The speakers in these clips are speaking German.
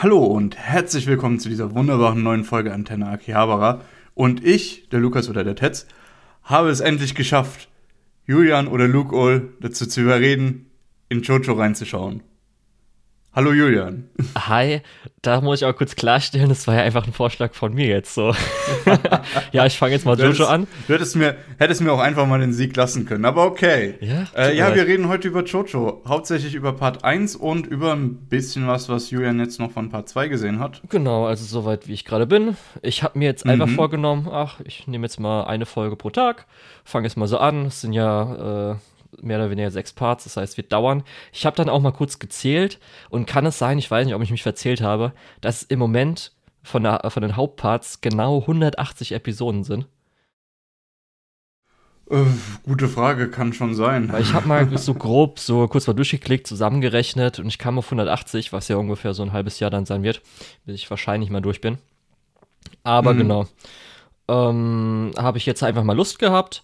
Hallo und herzlich willkommen zu dieser wunderbaren neuen Folge Antenne Akihabara. Und ich, der Lukas oder der Tetz, habe es endlich geschafft, Julian oder Luke Ohl dazu zu überreden, in Jojo reinzuschauen. Hallo Julian. Hi, da muss ich auch kurz klarstellen, das war ja einfach ein Vorschlag von mir jetzt so. ja, ich fange jetzt mal Jojo an. Du hättest mir, hättest mir auch einfach mal den Sieg lassen können, aber okay. Ja, äh, ja wir reden heute über Jojo. Hauptsächlich über Part 1 und über ein bisschen was, was Julian jetzt noch von Part 2 gesehen hat. Genau, also soweit wie ich gerade bin. Ich habe mir jetzt mhm. einfach vorgenommen, ach, ich nehme jetzt mal eine Folge pro Tag, fange jetzt mal so an. Es sind ja äh, mehr oder weniger sechs Parts, das heißt, wird dauern. Ich habe dann auch mal kurz gezählt und kann es sein, ich weiß nicht, ob ich mich verzählt habe, dass im Moment von, der, von den Hauptparts genau 180 Episoden sind. Äh, gute Frage, kann schon sein. Weil ich habe mal so grob, so kurz mal durchgeklickt, zusammengerechnet und ich kam auf 180, was ja ungefähr so ein halbes Jahr dann sein wird, bis ich wahrscheinlich mal durch bin. Aber mhm. genau. Ähm, habe ich jetzt einfach mal Lust gehabt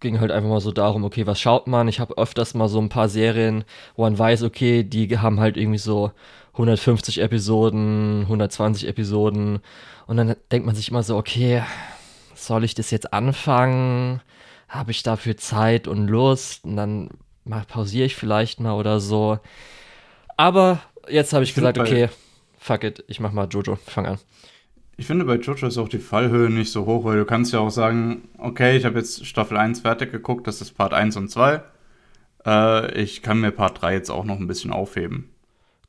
ging halt einfach mal so darum, okay, was schaut man? Ich habe öfters mal so ein paar Serien, wo man weiß, okay, die haben halt irgendwie so 150 Episoden, 120 Episoden und dann denkt man sich immer so, okay, soll ich das jetzt anfangen? Habe ich dafür Zeit und Lust? Und dann mal pausiere ich vielleicht mal oder so. Aber jetzt habe ich gesagt, okay, fuck it, ich mach mal Jojo, fang an. Ich finde, bei Jojo ist auch die Fallhöhe nicht so hoch, weil du kannst ja auch sagen, okay, ich habe jetzt Staffel 1 fertig geguckt, das ist Part 1 und 2. Äh, ich kann mir Part 3 jetzt auch noch ein bisschen aufheben.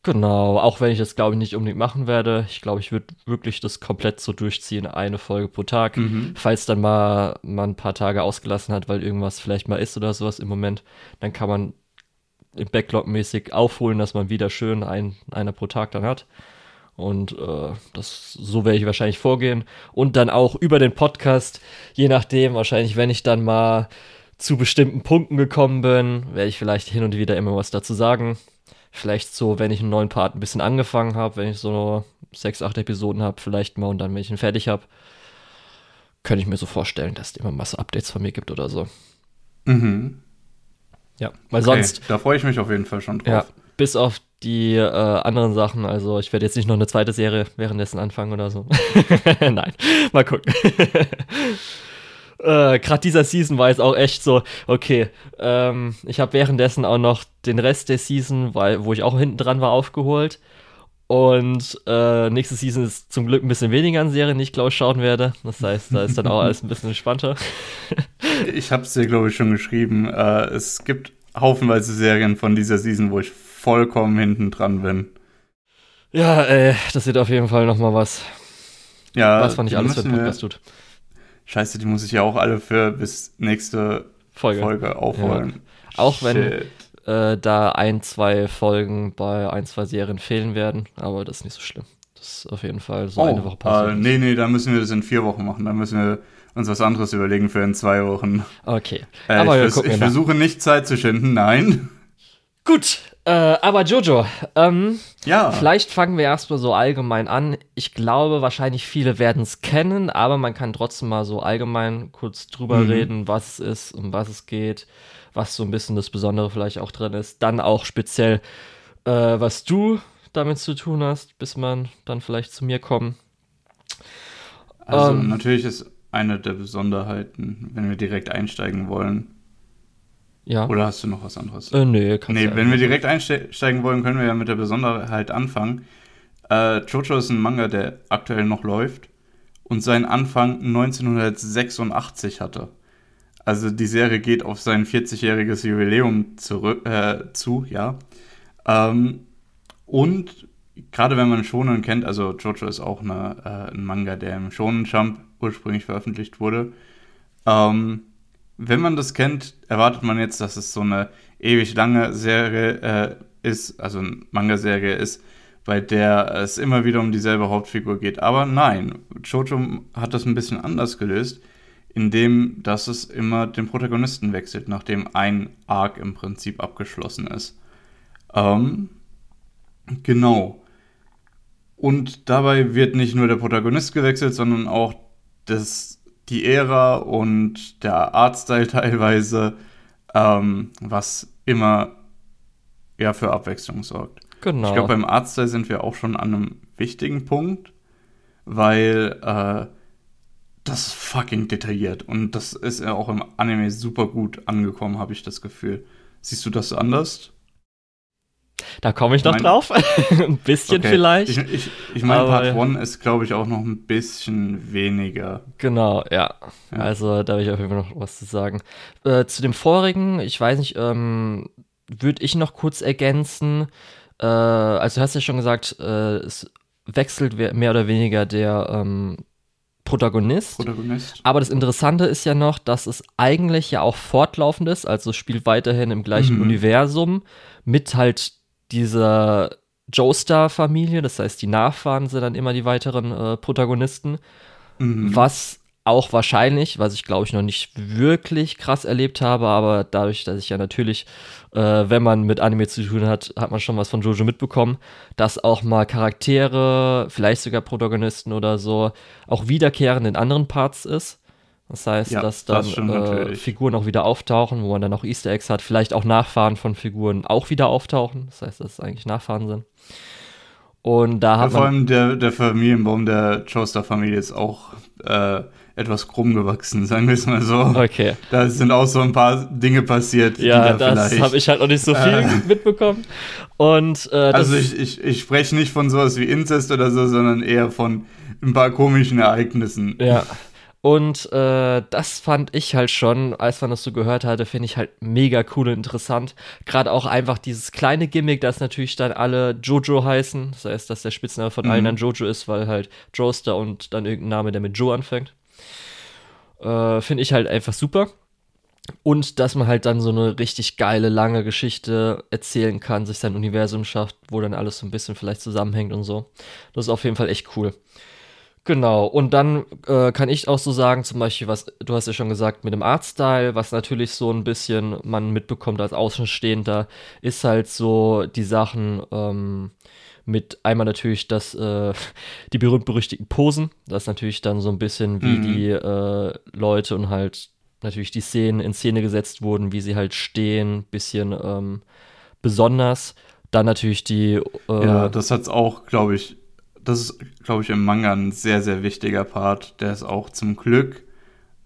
Genau, auch wenn ich das, glaube ich, nicht unbedingt machen werde. Ich glaube, ich würde wirklich das komplett so durchziehen, eine Folge pro Tag. Mhm. Falls dann mal man ein paar Tage ausgelassen hat, weil irgendwas vielleicht mal ist oder sowas im Moment, dann kann man im Backlog mäßig aufholen, dass man wieder schön ein, einer pro Tag dann hat. Und äh, das, so werde ich wahrscheinlich vorgehen. Und dann auch über den Podcast, je nachdem, wahrscheinlich, wenn ich dann mal zu bestimmten Punkten gekommen bin, werde ich vielleicht hin und wieder immer was dazu sagen. Vielleicht so, wenn ich einen neuen Part ein bisschen angefangen habe, wenn ich so sechs, acht Episoden habe, vielleicht mal und dann, wenn ich ihn fertig habe, könnte ich mir so vorstellen, dass es immer mal so Updates von mir gibt oder so. Mhm. Ja, weil okay, sonst. Da freue ich mich auf jeden Fall schon drauf. Ja, bis auf die äh, anderen Sachen. Also ich werde jetzt nicht noch eine zweite Serie währenddessen anfangen oder so. Nein, mal gucken. äh, Gerade dieser Season war jetzt auch echt so, okay, ähm, ich habe währenddessen auch noch den Rest der Season, weil, wo ich auch hinten dran war, aufgeholt. Und äh, nächste Season ist zum Glück ein bisschen weniger an Serien, die ich glaube schauen werde. Das heißt, da ist dann auch alles ein bisschen entspannter. ich habe es dir, glaube ich, schon geschrieben. Äh, es gibt haufenweise Serien von dieser Season, wo ich vollkommen hinten dran bin. Ja, ey, das sieht auf jeden Fall noch mal was. Ja, was man nicht alles für den Podcast tut. Scheiße, die muss ich ja auch alle für bis nächste Folge, Folge aufholen. Ja. Auch wenn äh, da ein, zwei Folgen bei ein, zwei Serien fehlen werden, aber das ist nicht so schlimm. Das ist auf jeden Fall so oh, eine Woche passiert. Äh, nee, nee, da müssen wir das in vier Wochen machen. Da müssen wir uns was anderes überlegen für in zwei Wochen. Okay. Äh, aber ich, vers ich versuche nicht Zeit zu schinden, nein. Gut, äh, aber Jojo, ähm, ja. vielleicht fangen wir erstmal so allgemein an. Ich glaube, wahrscheinlich viele werden es kennen, aber man kann trotzdem mal so allgemein kurz drüber mhm. reden, was es ist, um was es geht, was so ein bisschen das Besondere vielleicht auch drin ist. Dann auch speziell, äh, was du damit zu tun hast, bis man dann vielleicht zu mir kommt. Also ähm, natürlich ist eine der Besonderheiten, wenn wir direkt einsteigen wollen, ja. Oder hast du noch was anderes? Äh, nee, kannst Nee, wenn wir direkt einsteigen wollen, können wir ja mit der Besonderheit anfangen. Äh, Jojo ist ein Manga, der aktuell noch läuft und seinen Anfang 1986 hatte. Also die Serie geht auf sein 40-jähriges Jubiläum zurück, äh, zu, ja. Ähm, und gerade wenn man Shonen kennt, also Jojo ist auch eine, äh, ein Manga, der im Shonen Jump ursprünglich veröffentlicht wurde. Ähm, wenn man das kennt, erwartet man jetzt, dass es so eine ewig lange Serie äh, ist, also eine Manga-Serie ist, bei der es immer wieder um dieselbe Hauptfigur geht. Aber nein, Jojo hat das ein bisschen anders gelöst, indem dass es immer den Protagonisten wechselt, nachdem ein Arc im Prinzip abgeschlossen ist. Ähm, genau. Und dabei wird nicht nur der Protagonist gewechselt, sondern auch das die Ära und der Artstyle teilweise, ähm, was immer ja für Abwechslung sorgt. Genau. Ich glaube, beim Artstyle sind wir auch schon an einem wichtigen Punkt, weil äh, das ist fucking detailliert und das ist ja auch im Anime super gut angekommen, habe ich das Gefühl. Siehst du das anders? Da komme ich noch mein, drauf. ein bisschen okay. vielleicht. Ich, ich, ich meine, Part 1 ist, glaube ich, auch noch ein bisschen weniger. Genau, ja. ja. Also da habe ich auf jeden Fall noch was zu sagen. Äh, zu dem vorigen, ich weiß nicht, ähm, würde ich noch kurz ergänzen. Äh, also du hast ja schon gesagt, äh, es wechselt mehr oder weniger der ähm, Protagonist. Protagonist. Aber das Interessante ist ja noch, dass es eigentlich ja auch fortlaufend ist, also spielt weiterhin im gleichen mhm. Universum mit halt dieser Joestar-Familie, das heißt, die Nachfahren sind dann immer die weiteren äh, Protagonisten, mhm. was auch wahrscheinlich, was ich glaube ich noch nicht wirklich krass erlebt habe, aber dadurch, dass ich ja natürlich, äh, wenn man mit Anime zu tun hat, hat man schon was von Jojo mitbekommen, dass auch mal Charaktere, vielleicht sogar Protagonisten oder so, auch wiederkehrend in anderen Parts ist. Das heißt, ja, dass dann das äh, Figuren auch wieder auftauchen, wo man dann auch Easter Eggs hat, vielleicht auch Nachfahren von Figuren auch wieder auftauchen. Das heißt, dass es eigentlich Nachfahren sind. Und da ja, hat Vor allem der, der Familienbaum der Joestar-Familie ist auch äh, etwas krumm gewachsen, sagen wir es mal so. Okay. Da sind auch so ein paar Dinge passiert. Ja, da das habe ich halt noch nicht so viel äh, mitbekommen. Und, äh, also ich, ich, ich spreche nicht von sowas wie Inzest oder so, sondern eher von ein paar komischen Ereignissen. Ja. Und äh, das fand ich halt schon, als man das so gehört hatte, finde ich halt mega cool und interessant. Gerade auch einfach dieses kleine Gimmick, dass natürlich dann alle Jojo heißen. Das heißt, dass der Spitzname von mhm. allen dann Jojo ist, weil halt Joester und dann irgendein Name, der mit Joe anfängt. Äh, finde ich halt einfach super. Und dass man halt dann so eine richtig geile, lange Geschichte erzählen kann, sich sein Universum schafft, wo dann alles so ein bisschen vielleicht zusammenhängt und so. Das ist auf jeden Fall echt cool. Genau, und dann äh, kann ich auch so sagen, zum Beispiel, was du hast ja schon gesagt, mit dem Artstyle, was natürlich so ein bisschen man mitbekommt als Außenstehender, ist halt so die Sachen ähm, mit einmal natürlich das, äh, die berühmt-berüchtigten Posen, das ist natürlich dann so ein bisschen wie mhm. die äh, Leute und halt natürlich die Szenen in Szene gesetzt wurden, wie sie halt stehen, bisschen ähm, besonders. Dann natürlich die. Äh, ja, das hat's auch, glaube ich, das ist, glaube ich, im Manga ein sehr, sehr wichtiger Part, der es auch zum Glück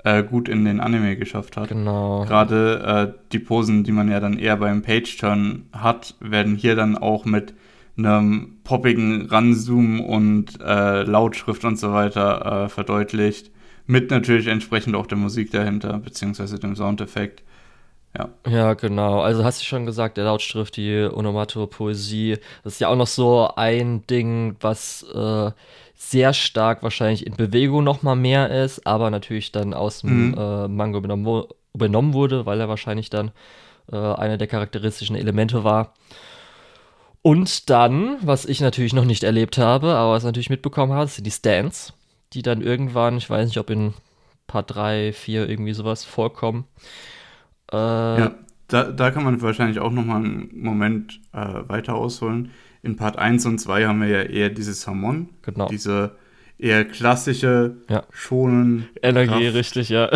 äh, gut in den Anime geschafft hat. Genau. Gerade äh, die Posen, die man ja dann eher beim Page-Turn hat, werden hier dann auch mit einem poppigen Ranzoom und äh, Lautschrift und so weiter äh, verdeutlicht. Mit natürlich entsprechend auch der Musik dahinter, beziehungsweise dem Soundeffekt. Ja. Ja, genau. Also hast du schon gesagt, der Lautschrift, die Onomatopoesie, das ist ja auch noch so ein Ding, was äh, sehr stark wahrscheinlich in Bewegung noch mal mehr ist, aber natürlich dann aus dem mhm. äh, Manga übernommen, übernommen, wurde, weil er wahrscheinlich dann äh, einer der charakteristischen Elemente war. Und dann, was ich natürlich noch nicht erlebt habe, aber was ich natürlich mitbekommen habe, sind die Stands, die dann irgendwann, ich weiß nicht, ob in Part 3, 4 irgendwie sowas vorkommen äh, ja, da, da kann man wahrscheinlich auch noch mal einen Moment äh, weiter ausholen. In Part 1 und 2 haben wir ja eher dieses Hamon, genau. diese eher klassische, ja. schonen Energie, Kraft. richtig, ja.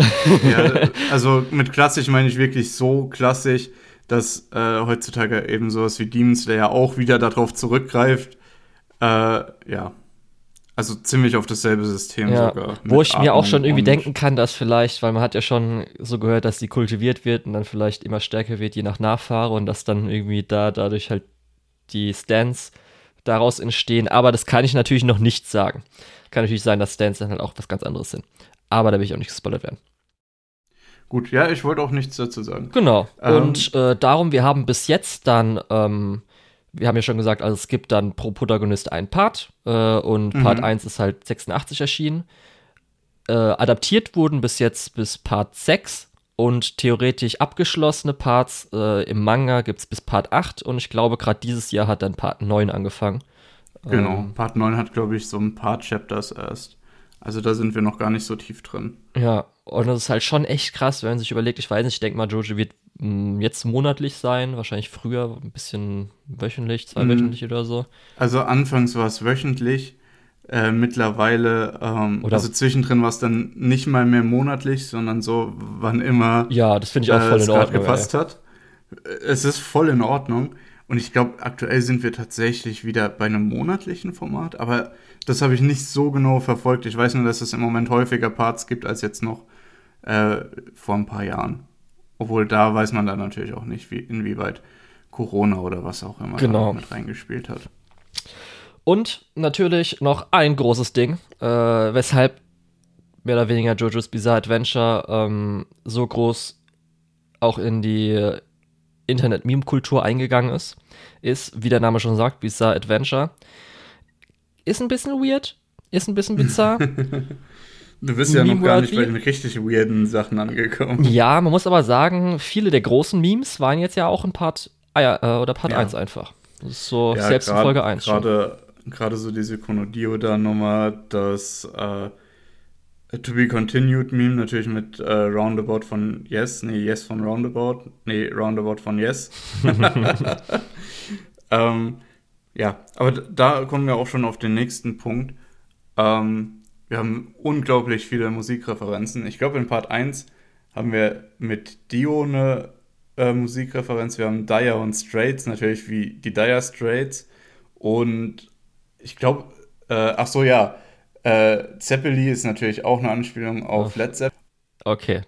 ja. Also mit klassisch meine ich wirklich so klassisch, dass äh, heutzutage eben sowas wie Demon Slayer auch wieder darauf zurückgreift. Äh, ja, also ziemlich auf dasselbe System ja. sogar. Wo ich mir auch schon irgendwie denken kann, dass vielleicht, weil man hat ja schon so gehört, dass die kultiviert wird und dann vielleicht immer stärker wird, je nach Nachfahre und dass dann irgendwie da dadurch halt die Stands daraus entstehen. Aber das kann ich natürlich noch nicht sagen. Kann natürlich sein, dass Stands dann halt auch was ganz anderes sind. Aber da will ich auch nicht gespoilert werden. Gut, ja, ich wollte auch nichts dazu sagen. Genau. Ähm, und äh, darum, wir haben bis jetzt dann ähm, wir haben ja schon gesagt, also es gibt dann pro Protagonist einen Part äh, und mhm. Part 1 ist halt 86 erschienen. Äh, adaptiert wurden bis jetzt bis Part 6 und theoretisch abgeschlossene Parts äh, im Manga gibt es bis Part 8 und ich glaube, gerade dieses Jahr hat dann Part 9 angefangen. Genau, ähm, Part 9 hat, glaube ich, so ein paar Chapters erst. Also da sind wir noch gar nicht so tief drin. Ja, und das ist halt schon echt krass, wenn man sich überlegt, ich weiß nicht, ich denke mal, Jojo wird jetzt monatlich sein, wahrscheinlich früher ein bisschen wöchentlich, zweiwöchentlich mhm. oder so. Also anfangs war es wöchentlich, äh, mittlerweile, ähm, oder also zwischendrin war es dann nicht mal mehr monatlich, sondern so, wann immer ja, das finde ich auch voll äh, in Ordnung, gepasst ey. hat. Es ist voll in Ordnung. Und ich glaube, aktuell sind wir tatsächlich wieder bei einem monatlichen Format, aber das habe ich nicht so genau verfolgt. Ich weiß nur, dass es im Moment häufiger Parts gibt als jetzt noch äh, vor ein paar Jahren. Obwohl da weiß man dann natürlich auch nicht, wie, inwieweit Corona oder was auch immer genau. mit reingespielt hat. Und natürlich noch ein großes Ding, äh, weshalb mehr oder weniger JoJo's Bizarre Adventure ähm, so groß auch in die Internet-Meme-Kultur eingegangen ist, ist, wie der Name schon sagt, Bizarre Adventure. Ist ein bisschen weird, ist ein bisschen bizarr. Du bist ja noch gar nicht bei den richtig weirden Sachen angekommen. Ja, man muss aber sagen, viele der großen Memes waren jetzt ja auch in Part, ah äh, oder Part ja. 1 einfach. Das ist so ja, selbst grad, in Folge 1 Gerade gerade so diese Konodio-Nummer, das äh, To Be Continued Meme natürlich mit äh, Roundabout von Yes, nee, Yes von Roundabout, nee, Roundabout von Yes. ähm, ja, aber da kommen wir auch schon auf den nächsten Punkt. Ähm, wir haben unglaublich viele Musikreferenzen. Ich glaube, in Part 1 haben wir mit Dio eine äh, Musikreferenz. Wir haben Dire und Straits, natürlich wie die Dire Straits. Und ich glaube, äh, ach so, ja, äh, Zeppeli ist natürlich auch eine Anspielung auf oh. Led Zeppelin. Okay.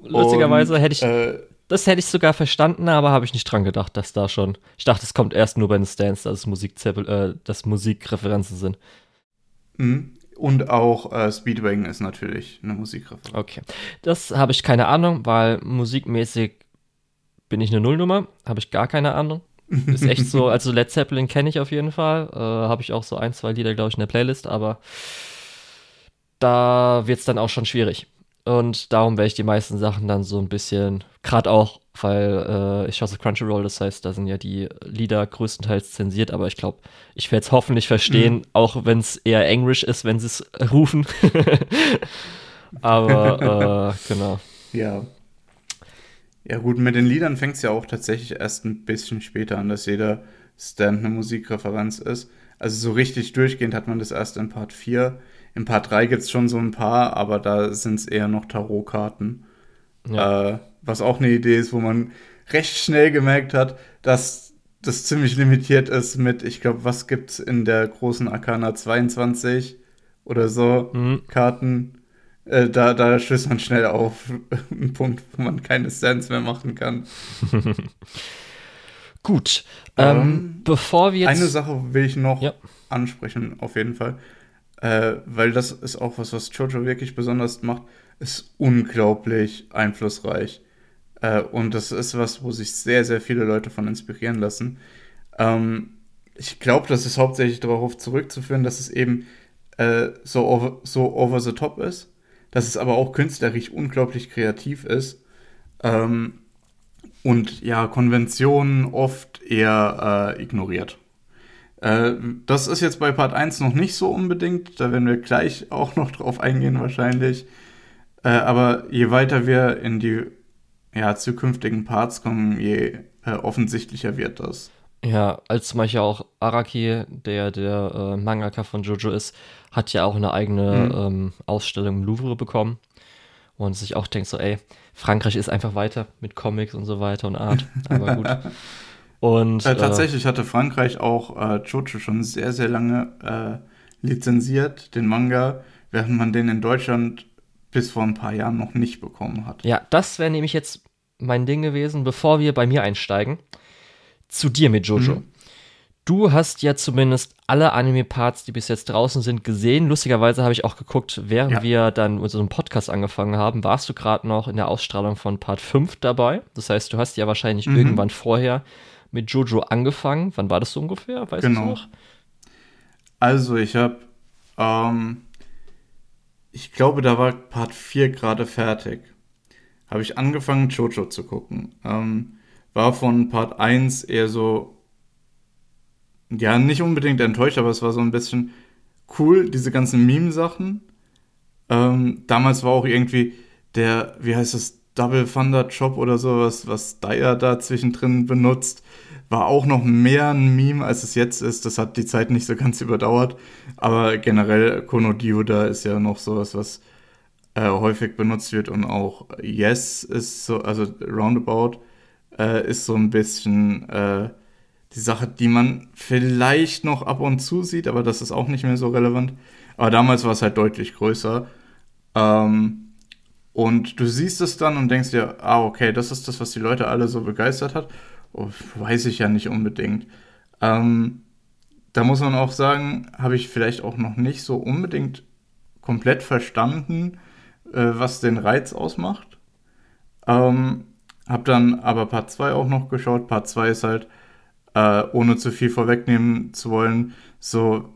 Lustigerweise hätte ich, äh, das hätte ich sogar verstanden, aber habe ich nicht dran gedacht, dass da schon, ich dachte, es kommt erst nur bei den Stands, dass es Musik äh, dass Musikreferenzen sind. Mhm. Und auch äh, Speedwagon ist natürlich eine Musikreferenz. Okay. Das habe ich keine Ahnung, weil musikmäßig bin ich eine Nullnummer, habe ich gar keine Ahnung. Ist echt so, also Led Zeppelin kenne ich auf jeden Fall. Äh, Habe ich auch so ein, zwei Lieder, glaube ich, in der Playlist, aber da wird es dann auch schon schwierig. Und darum werde ich die meisten Sachen dann so ein bisschen, gerade auch, weil äh, ich schaue Crunchyroll, das heißt, da sind ja die Lieder größtenteils zensiert, aber ich glaube, ich werde es hoffentlich verstehen, mhm. auch wenn es eher Englisch ist, wenn sie es rufen. aber äh, genau. Ja, ja, gut, mit den Liedern fängt es ja auch tatsächlich erst ein bisschen später an, dass jeder Stand eine Musikreferenz ist. Also so richtig durchgehend hat man das erst in Part 4. In Part 3 gibt es schon so ein paar, aber da sind es eher noch Tarotkarten. Ja. Äh, was auch eine Idee ist, wo man recht schnell gemerkt hat, dass das ziemlich limitiert ist mit, ich glaube, was gibt es in der großen Arcana 22 oder so mhm. Karten. Äh, da, da stößt man schnell auf einen Punkt, wo man keine Stands mehr machen kann. Gut. Ähm, ähm, bevor wir jetzt. Eine Sache will ich noch ja. ansprechen, auf jeden Fall. Äh, weil das ist auch was, was Jojo wirklich besonders macht. Ist unglaublich einflussreich. Äh, und das ist was, wo sich sehr, sehr viele Leute von inspirieren lassen. Ähm, ich glaube, das ist hauptsächlich darauf zurückzuführen, dass es eben äh, so, over, so over the top ist dass es aber auch künstlerisch unglaublich kreativ ist. Ähm, und ja, Konventionen oft eher äh, ignoriert. Äh, das ist jetzt bei Part 1 noch nicht so unbedingt, da werden wir gleich auch noch drauf eingehen wahrscheinlich. Äh, aber je weiter wir in die ja, zukünftigen Parts kommen, je äh, offensichtlicher wird das. Ja, als zum Beispiel auch Araki, der der äh, Mangaka von Jojo ist, hat ja auch eine eigene mhm. ähm, Ausstellung im Louvre bekommen. Und sich auch denkt so, ey, Frankreich ist einfach weiter mit Comics und so weiter und Art. Aber gut. Und, äh, tatsächlich äh, hatte Frankreich auch äh, Jojo schon sehr, sehr lange äh, lizenziert, den Manga, während man den in Deutschland bis vor ein paar Jahren noch nicht bekommen hat. Ja, das wäre nämlich jetzt mein Ding gewesen, bevor wir bei mir einsteigen zu dir mit Jojo. Mhm. Du hast ja zumindest alle Anime-Parts, die bis jetzt draußen sind, gesehen. Lustigerweise habe ich auch geguckt, während ja. wir dann unseren Podcast angefangen haben, warst du gerade noch in der Ausstrahlung von Part 5 dabei. Das heißt, du hast ja wahrscheinlich mhm. irgendwann vorher mit Jojo angefangen. Wann war das so ungefähr? Weißt genau. du noch? Also, ich habe, ähm, ich glaube, da war Part 4 gerade fertig. Habe ich angefangen, Jojo zu gucken. Ähm, war von Part 1 eher so, ja, nicht unbedingt enttäuscht, aber es war so ein bisschen cool, diese ganzen Meme-Sachen. Ähm, damals war auch irgendwie der, wie heißt das, Double Thunder Job oder sowas, was Dyer da zwischendrin benutzt, war auch noch mehr ein Meme, als es jetzt ist. Das hat die Zeit nicht so ganz überdauert. Aber generell Kono da ist ja noch sowas, was äh, häufig benutzt wird und auch Yes ist so, also Roundabout äh, ist so ein bisschen äh, die Sache, die man vielleicht noch ab und zu sieht, aber das ist auch nicht mehr so relevant. Aber damals war es halt deutlich größer. Ähm, und du siehst es dann und denkst dir, ah, okay, das ist das, was die Leute alle so begeistert hat. Oh, weiß ich ja nicht unbedingt. Ähm, da muss man auch sagen, habe ich vielleicht auch noch nicht so unbedingt komplett verstanden, äh, was den Reiz ausmacht. Ähm, hab dann aber Part 2 auch noch geschaut. Part 2 ist halt, äh, ohne zu viel vorwegnehmen zu wollen, so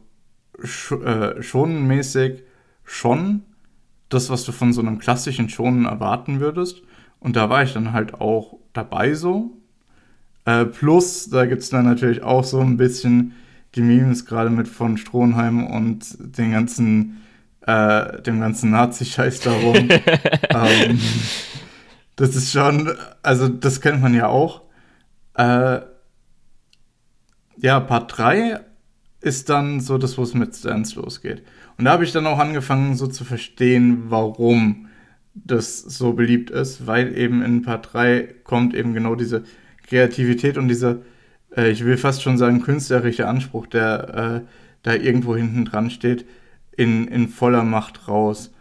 sch äh, schonenmäßig schon das, was du von so einem klassischen Schonen erwarten würdest. Und da war ich dann halt auch dabei so. Äh, plus, da gibt es dann natürlich auch so ein bisschen die Memes, gerade mit von Strohenheim und den ganzen, äh, dem ganzen Nazi-Scheiß darum. ähm, das ist schon, also das kennt man ja auch. Äh, ja, Part 3 ist dann so das, wo es mit Stance losgeht. Und da habe ich dann auch angefangen, so zu verstehen, warum das so beliebt ist, weil eben in Part 3 kommt eben genau diese Kreativität und dieser, äh, ich will fast schon sagen, künstlerische Anspruch, der äh, da irgendwo hinten dran steht, in, in voller Macht raus.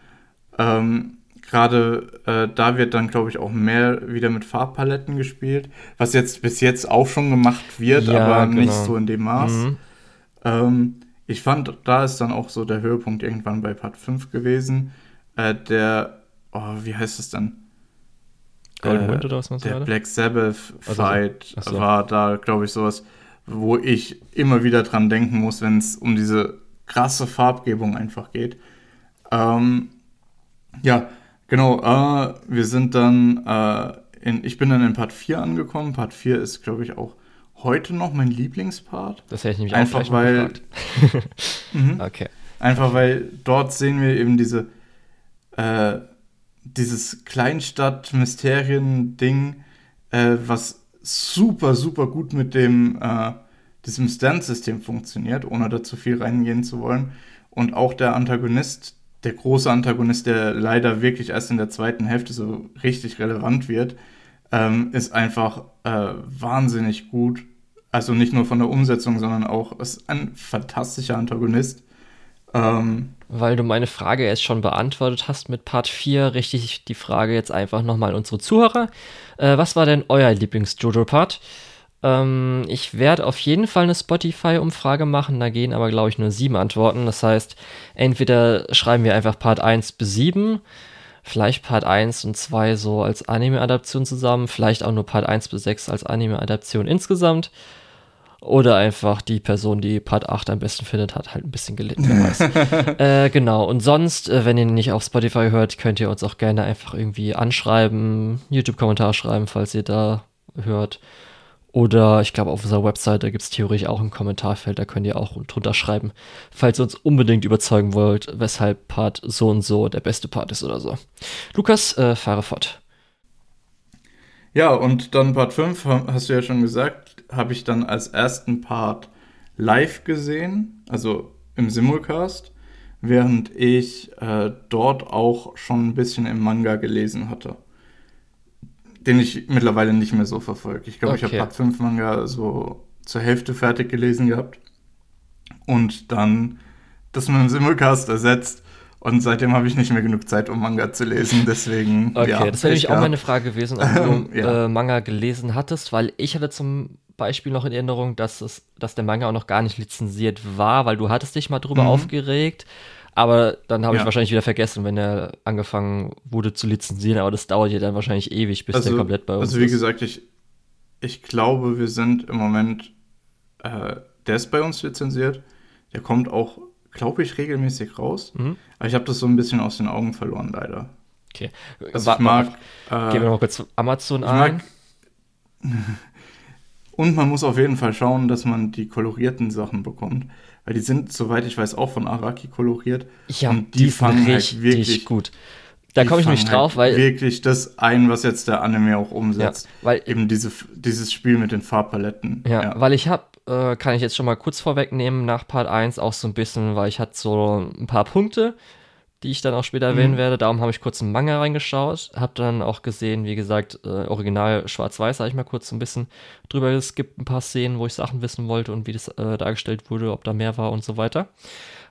Ähm, Gerade äh, da wird dann, glaube ich, auch mehr wieder mit Farbpaletten gespielt, was jetzt bis jetzt auch schon gemacht wird, ja, aber genau. nicht so in dem Maß. Mhm. Ähm, ich fand, da ist dann auch so der Höhepunkt irgendwann bei Part 5 gewesen. Äh, der, oh, wie heißt es denn? Golden äh, Wind oder was man so Der? Black Sabbath Fight also, so. war da, glaube ich, sowas, wo ich immer wieder dran denken muss, wenn es um diese krasse Farbgebung einfach geht. Ähm, ja, genau, äh, wir sind dann äh, in, ich bin dann in Part 4 angekommen. Part 4 ist, glaube ich, auch heute noch mein Lieblingspart. Das hätte ich nämlich Einfach auch weil, mhm. Okay. Einfach weil dort sehen wir eben diese äh, dieses Kleinstadt-Mysterien-Ding, äh, was super, super gut mit dem äh, diesem Stand-System funktioniert, ohne da zu viel reingehen zu wollen. Und auch der Antagonist, der große Antagonist, der leider wirklich erst in der zweiten Hälfte so richtig relevant wird, ähm, ist einfach äh, wahnsinnig gut. Also nicht nur von der Umsetzung, sondern auch ist ein fantastischer Antagonist. Ähm, Weil du meine Frage jetzt schon beantwortet hast mit Part 4, richte ich die Frage jetzt einfach nochmal an unsere Zuhörer. Äh, was war denn euer Lieblings-Jojo-Part? Ähm, ich werde auf jeden Fall eine Spotify-Umfrage machen, da gehen aber, glaube ich, nur sieben Antworten. Das heißt, entweder schreiben wir einfach Part 1 bis 7 vielleicht Part 1 und 2 so als Anime-Adaption zusammen, vielleicht auch nur Part 1 bis 6 als Anime-Adaption insgesamt. Oder einfach die Person, die Part 8 am besten findet, hat halt ein bisschen gelitten, äh, genau, und sonst, äh, wenn ihr nicht auf Spotify hört, könnt ihr uns auch gerne einfach irgendwie anschreiben, YouTube-Kommentar schreiben, falls ihr da hört. Oder ich glaube, auf unserer Website, gibt es theoretisch auch ein Kommentarfeld, da könnt ihr auch drunter schreiben, falls ihr uns unbedingt überzeugen wollt, weshalb Part so und so der beste Part ist oder so. Lukas, äh, fahre fort. Ja, und dann Part 5, hast du ja schon gesagt, habe ich dann als ersten Part live gesehen, also im Simulcast, während ich äh, dort auch schon ein bisschen im Manga gelesen hatte den ich mittlerweile nicht mehr so verfolge. Ich glaube, okay. ich habe Part 5 Manga so zur Hälfte fertig gelesen gehabt und dann das mit dem Simulcast ersetzt. Und seitdem habe ich nicht mehr genug Zeit, um Manga zu lesen. Deswegen. Okay, ja, das wäre nämlich auch meine Frage gewesen, ob du ja. äh, Manga gelesen hattest, weil ich hatte zum Beispiel noch in Erinnerung, dass, es, dass der Manga auch noch gar nicht lizenziert war, weil du hattest dich mal drüber mhm. aufgeregt. Aber dann habe ja. ich wahrscheinlich wieder vergessen, wenn er angefangen wurde zu lizenzieren. Aber das dauert ja dann wahrscheinlich ewig, bis also, der komplett bei uns ist. Also wie ist. gesagt, ich, ich glaube, wir sind im Moment, äh, der ist bei uns lizenziert. Der kommt auch, glaube ich, regelmäßig raus. Mhm. Aber ich habe das so ein bisschen aus den Augen verloren, leider. Okay. Also ich mag, äh, Gehen wir noch kurz Amazon ein. und man muss auf jeden Fall schauen, dass man die kolorierten Sachen bekommt weil die sind, soweit ich weiß, auch von Araki koloriert. Ja, und die, die fangen richtig halt wirklich gut. Da komme ich nämlich drauf, halt weil. Wirklich das ein, was jetzt der Anime auch umsetzt. Ja, weil eben diese, dieses Spiel mit den Farbpaletten. Ja, ja. weil ich habe, äh, kann ich jetzt schon mal kurz vorwegnehmen, nach Part 1 auch so ein bisschen, weil ich hatte so ein paar Punkte, die ich dann auch später erwähnen mhm. werde. Darum habe ich kurz einen Manga reingeschaut, habe dann auch gesehen, wie gesagt, äh, original schwarz-weiß, habe ich mal kurz ein bisschen drüber geskippt, ein paar Szenen, wo ich Sachen wissen wollte und wie das äh, dargestellt wurde, ob da mehr war und so weiter.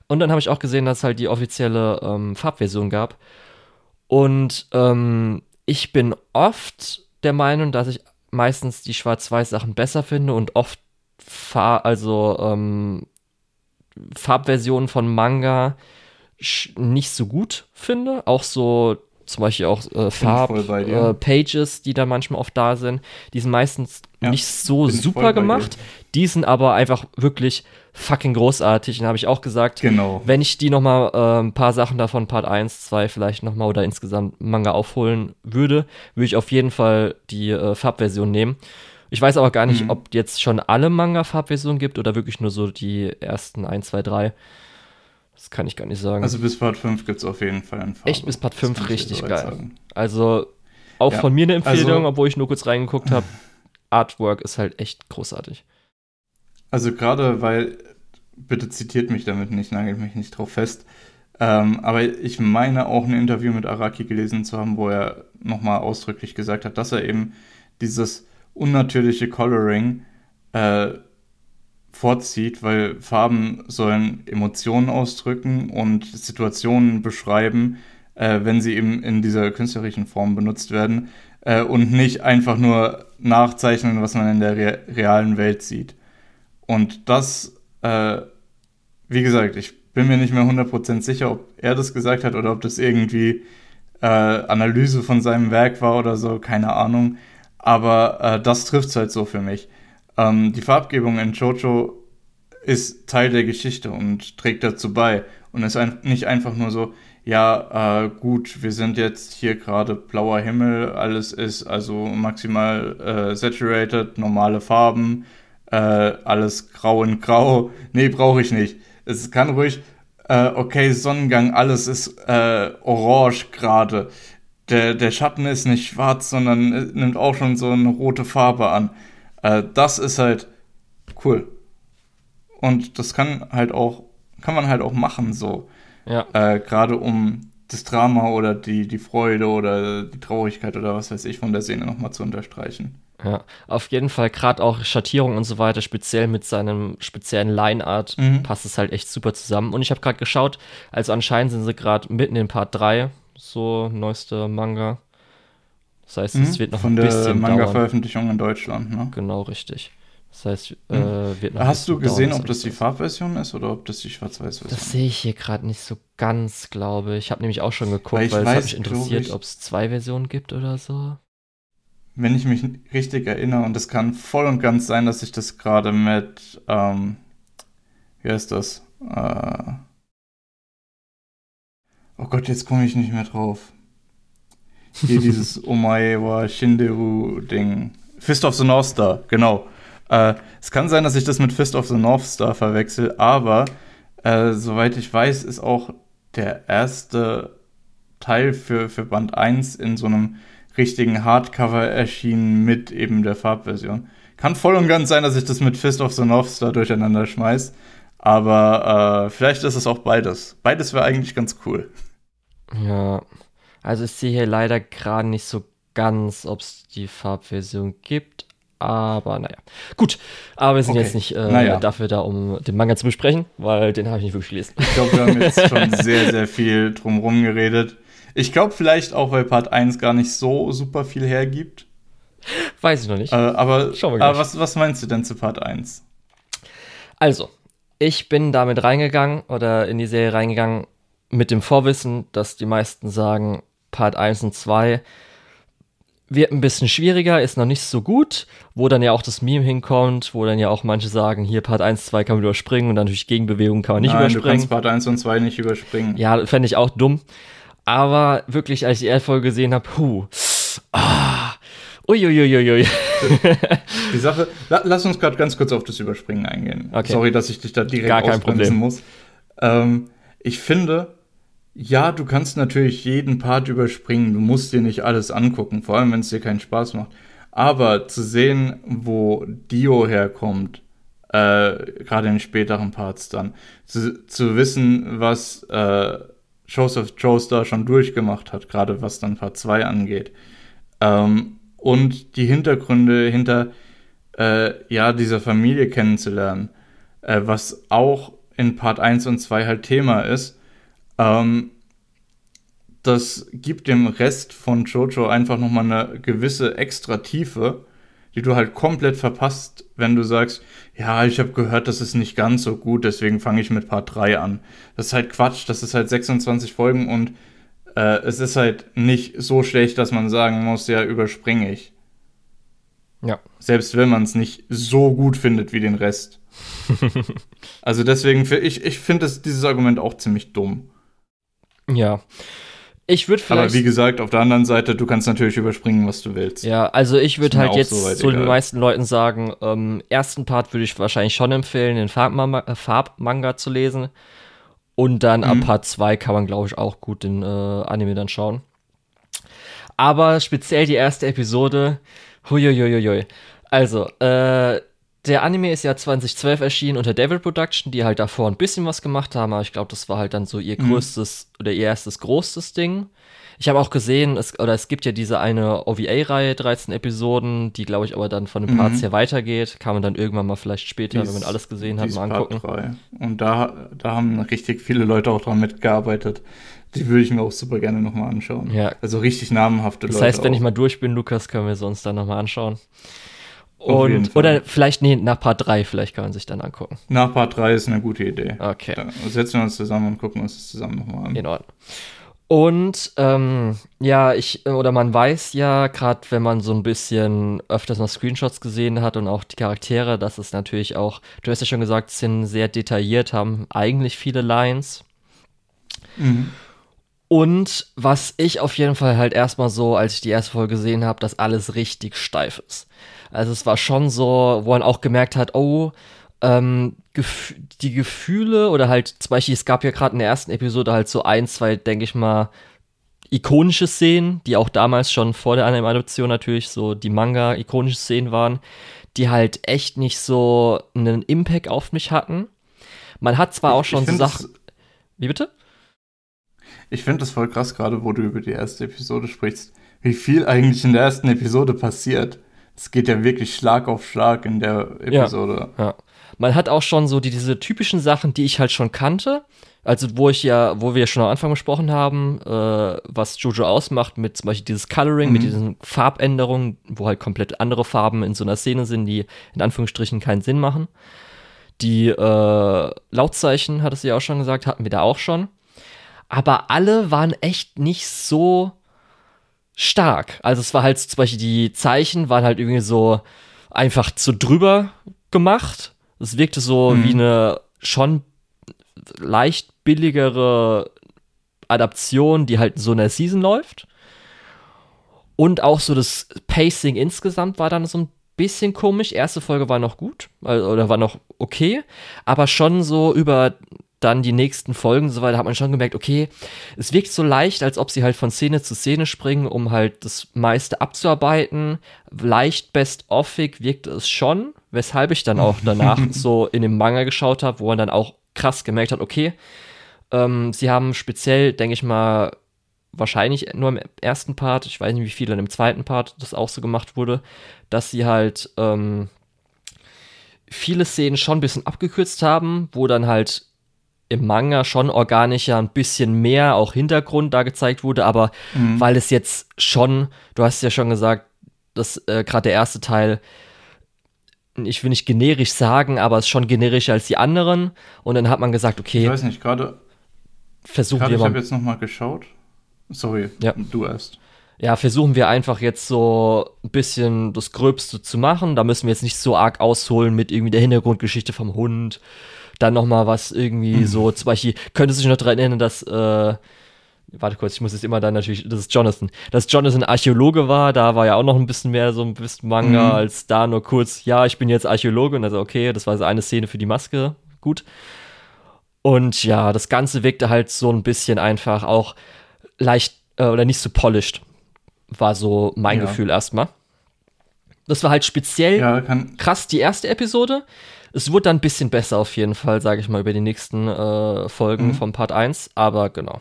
Und dann habe ich auch gesehen, dass es halt die offizielle ähm, Farbversion gab. Und ähm, ich bin oft der Meinung, dass ich meistens die Schwarz-Weiß-Sachen besser finde und oft Fahr also ähm, Farbversionen von Manga nicht so gut finde. Auch so zum Beispiel auch äh, Farb-Pages, äh, die da manchmal oft da sind. Die sind meistens ja, nicht so super gemacht. Die sind aber einfach wirklich fucking großartig. Und habe ich auch gesagt, genau. wenn ich die nochmal äh, ein paar Sachen davon, Part 1, 2 vielleicht nochmal oder insgesamt Manga aufholen würde, würde ich auf jeden Fall die äh, Farbversion nehmen. Ich weiß aber gar nicht, mhm. ob jetzt schon alle Manga-Farbversionen gibt oder wirklich nur so die ersten 1, 2, 3. Das kann ich gar nicht sagen. Also bis Part 5 gibt es auf jeden Fall einen Farbe. Echt bis Part 5 richtig geil. Sagen. Also auch ja. von mir eine Empfehlung, also, obwohl ich nur kurz reingeguckt habe. Artwork ist halt echt großartig. Also gerade weil, bitte zitiert mich damit nicht, nagelt mich nicht drauf fest. Ähm, aber ich meine auch ein Interview mit Araki gelesen zu haben, wo er nochmal ausdrücklich gesagt hat, dass er eben dieses unnatürliche Coloring äh, vorzieht, weil Farben sollen Emotionen ausdrücken und Situationen beschreiben, äh, wenn sie eben in dieser künstlerischen Form benutzt werden äh, und nicht einfach nur nachzeichnen, was man in der re realen Welt sieht. Und das, äh, wie gesagt, ich bin mir nicht mehr 100% sicher, ob er das gesagt hat oder ob das irgendwie äh, Analyse von seinem Werk war oder so, keine Ahnung. Aber äh, das trifft es halt so für mich. Ähm, die Farbgebung in Jojo ist Teil der Geschichte und trägt dazu bei. Und ist ein, nicht einfach nur so, ja, äh, gut, wir sind jetzt hier gerade blauer Himmel, alles ist also maximal äh, saturated, normale Farben, äh, alles grau in grau. Nee, brauche ich nicht. Es kann ruhig, äh, okay, Sonnengang, alles ist äh, orange gerade. Der, der Schatten ist nicht schwarz, sondern nimmt auch schon so eine rote Farbe an. Äh, das ist halt cool. Und das kann halt auch, kann man halt auch machen so. Ja. Äh, Gerade um das Drama oder die, die Freude oder die Traurigkeit oder was weiß ich von der Szene nochmal zu unterstreichen. Ja, auf jeden Fall, gerade auch Schattierung und so weiter, speziell mit seinem speziellen Line-Art, mhm. passt es halt echt super zusammen. Und ich habe gerade geschaut, also anscheinend sind sie gerade mitten in Part 3, so neueste Manga. Das heißt, mhm. es wird noch Von ein bisschen. Von der Manga-Veröffentlichung in Deutschland, ne? Genau, richtig. Das heißt, äh, hm. wird noch Hast du gesehen, ob das die Farbversion ist oder ob das die Schwarz-Weiß-Version ist? Das sehe ich hier gerade nicht so ganz, glaube ich. Ich habe nämlich auch schon geguckt, weil, weil es hat mich interessiert, ob es zwei Versionen gibt oder so. Wenn ich mich richtig erinnere, und es kann voll und ganz sein, dass ich das gerade mit, ähm, wie heißt das? Äh, oh Gott, jetzt komme ich nicht mehr drauf. Hier dieses Omae wa Shinderu-Ding. Fist of the North Star, genau. Äh, es kann sein, dass ich das mit Fist of the North Star verwechsel, aber äh, soweit ich weiß, ist auch der erste Teil für, für Band 1 in so einem richtigen Hardcover erschienen mit eben der Farbversion. Kann voll und ganz sein, dass ich das mit Fist of the North Star durcheinander schmeiß. Aber äh, vielleicht ist es auch beides. Beides wäre eigentlich ganz cool. Ja, also ich sehe hier leider gerade nicht so ganz, ob es die Farbversion gibt. Aber naja. Gut, aber wir sind okay. jetzt nicht äh, naja. dafür da, um den Manga zu besprechen, weil den habe ich nicht wirklich gelesen. Ich glaube, wir haben jetzt schon sehr, sehr viel drumherum geredet. Ich glaube vielleicht auch, weil Part 1 gar nicht so super viel hergibt. Weiß ich noch nicht. Äh, aber aber was, was meinst du denn zu Part 1? Also, ich bin damit reingegangen oder in die Serie reingegangen mit dem Vorwissen, dass die meisten sagen, Part 1 und 2 wird ein bisschen schwieriger, ist noch nicht so gut, wo dann ja auch das Meme hinkommt, wo dann ja auch manche sagen, hier Part 1, 2 kann man überspringen und dann durch Gegenbewegung kann man nicht Nein, überspringen. Du kannst Part 1 und 2 nicht überspringen. Ja, fände ich auch dumm. Aber wirklich, als ich die Erdfolge gesehen habe, puh, ah, uiuiuiui. die Sache, la, lass uns gerade ganz kurz auf das Überspringen eingehen. Okay. Sorry, dass ich dich da direkt Gar kein Problem. muss. Ähm, ich finde, ja, du kannst natürlich jeden Part überspringen. Du musst dir nicht alles angucken, vor allem wenn es dir keinen Spaß macht. Aber zu sehen, wo Dio herkommt, äh, gerade in späteren Parts dann, zu, zu wissen, was äh, of Joestar schon durchgemacht hat, gerade was dann Part 2 angeht. Ähm, und die Hintergründe hinter äh, ja, dieser Familie kennenzulernen, äh, was auch in Part 1 und 2 halt Thema ist. Ähm, das gibt dem Rest von Jojo einfach nochmal eine gewisse extra Tiefe, die du halt komplett verpasst, wenn du sagst, ja, ich habe gehört, das ist nicht ganz so gut, deswegen fange ich mit Part 3 an. Das ist halt Quatsch, das ist halt 26 Folgen und äh, es ist halt nicht so schlecht, dass man sagen muss, ja, überspringe ich. Ja. Selbst wenn man es nicht so gut findet wie den Rest. also deswegen, ich, ich finde dieses Argument auch ziemlich dumm. Ja. Ich würde vielleicht. Aber wie gesagt, auf der anderen Seite, du kannst natürlich überspringen, was du willst. Ja, also ich würde halt jetzt so zu den meisten Leuten sagen, ähm, ersten Part würde ich wahrscheinlich schon empfehlen, den Farbmanga, äh, Farbmanga zu lesen. Und dann mhm. ab Part 2 kann man, glaube ich, auch gut den äh, Anime dann schauen. Aber speziell die erste Episode, huiuiuiui. Also, äh, der Anime ist ja 2012 erschienen unter Devil Production, die halt davor ein bisschen was gemacht haben, aber ich glaube, das war halt dann so ihr mhm. größtes oder ihr erstes großes Ding. Ich habe auch gesehen, es, oder es gibt ja diese eine OVA-Reihe, 13 Episoden, die, glaube ich, aber dann von den Parts mhm. her weitergeht. Kann man dann irgendwann mal vielleicht später, dies, wenn man alles gesehen hat, mal angucken. Part 3. Und da, da haben richtig viele Leute auch dran mitgearbeitet. Die würde ich mir auch super gerne nochmal anschauen. Ja. Also richtig namhafte das Leute. Das heißt, wenn auch. ich mal durch bin, Lukas, können wir es uns dann nochmal anschauen. Und, oder vielleicht, nee, nach Part 3 vielleicht kann man sich dann angucken. Nach Part 3 ist eine gute Idee. Okay. Dann setzen wir uns zusammen und gucken uns das zusammen nochmal an. In Ordnung. Und ähm, ja, ich, oder man weiß ja, gerade wenn man so ein bisschen öfters noch Screenshots gesehen hat und auch die Charaktere, dass es natürlich auch, du hast ja schon gesagt, sind sehr detailliert, haben eigentlich viele Lines. Mhm. Und was ich auf jeden Fall halt erstmal so, als ich die erste Folge gesehen habe, dass alles richtig steif ist. Also es war schon so, wo man auch gemerkt hat, oh, ähm, gef die Gefühle oder halt zum Beispiel, es gab ja gerade in der ersten Episode halt so ein, zwei, denke ich mal, ikonische Szenen, die auch damals schon vor der Animation natürlich so die Manga-ikonische Szenen waren, die halt echt nicht so einen Impact auf mich hatten. Man hat zwar auch schon so Sachen. Wie bitte? Ich finde das voll krass, gerade wo du über die erste Episode sprichst, wie viel eigentlich in der ersten Episode passiert. Es geht ja wirklich Schlag auf Schlag in der Episode. Ja, ja. Man hat auch schon so die, diese typischen Sachen, die ich halt schon kannte. Also, wo ich ja, wo wir schon am Anfang gesprochen haben, äh, was Jojo ausmacht, mit zum Beispiel dieses Coloring, mhm. mit diesen Farbänderungen, wo halt komplett andere Farben in so einer Szene sind, die in Anführungsstrichen keinen Sinn machen. Die äh, Lautzeichen, hat es ja auch schon gesagt, hatten wir da auch schon. Aber alle waren echt nicht so stark. Also es war halt zum Beispiel die Zeichen waren halt irgendwie so einfach zu drüber gemacht. Es wirkte so mhm. wie eine schon leicht billigere Adaption, die halt in so einer Season läuft. Und auch so das Pacing insgesamt war dann so ein bisschen komisch. Erste Folge war noch gut, also, oder war noch okay, aber schon so über dann die nächsten Folgen so weiter hat man schon gemerkt, okay, es wirkt so leicht, als ob sie halt von Szene zu Szene springen, um halt das meiste abzuarbeiten. Leicht best-offig wirkt es schon, weshalb ich dann auch danach so in dem Manga geschaut habe, wo man dann auch krass gemerkt hat, okay, ähm, sie haben speziell, denke ich mal, wahrscheinlich nur im ersten Part, ich weiß nicht, wie viel dann im zweiten Part das auch so gemacht wurde, dass sie halt ähm, viele Szenen schon ein bisschen abgekürzt haben, wo dann halt im Manga schon organischer ein bisschen mehr auch Hintergrund da gezeigt wurde, aber mhm. weil es jetzt schon, du hast ja schon gesagt, dass äh, gerade der erste Teil, ich will nicht generisch sagen, aber es ist schon generischer als die anderen. Und dann hat man gesagt, okay. Ich weiß nicht, gerade. Versuchen wir mal. Ich habe jetzt nochmal geschaut. Sorry, ja. du erst. Ja, versuchen wir einfach jetzt so ein bisschen das Gröbste zu machen. Da müssen wir jetzt nicht so arg ausholen mit irgendwie der Hintergrundgeschichte vom Hund dann noch mal was irgendwie mhm. so, zum Beispiel, könntest du dich noch daran erinnern, dass, äh, warte kurz, ich muss jetzt immer dann natürlich, das ist Jonathan, dass Jonathan Archäologe war, da war ja auch noch ein bisschen mehr so ein bisschen Manga, mhm. als da nur kurz, ja, ich bin jetzt Archäologe und also okay, das war so eine Szene für die Maske, gut. Und ja, das Ganze wirkte halt so ein bisschen einfach auch leicht äh, oder nicht so polished, war so mein ja. Gefühl erstmal. Das war halt speziell ja, krass die erste Episode. Es wurde dann ein bisschen besser auf jeden Fall, sage ich mal, über die nächsten äh, Folgen mhm. vom Part 1, aber genau.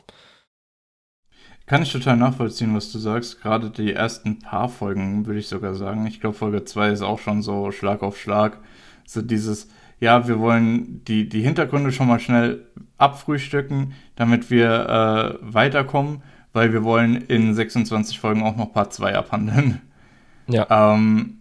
Kann ich total nachvollziehen, was du sagst. Gerade die ersten paar Folgen, würde ich sogar sagen. Ich glaube, Folge 2 ist auch schon so Schlag auf Schlag. So dieses, ja, wir wollen die, die Hintergründe schon mal schnell abfrühstücken, damit wir äh, weiterkommen, weil wir wollen in 26 Folgen auch noch Part 2 abhandeln. Ja. Ähm,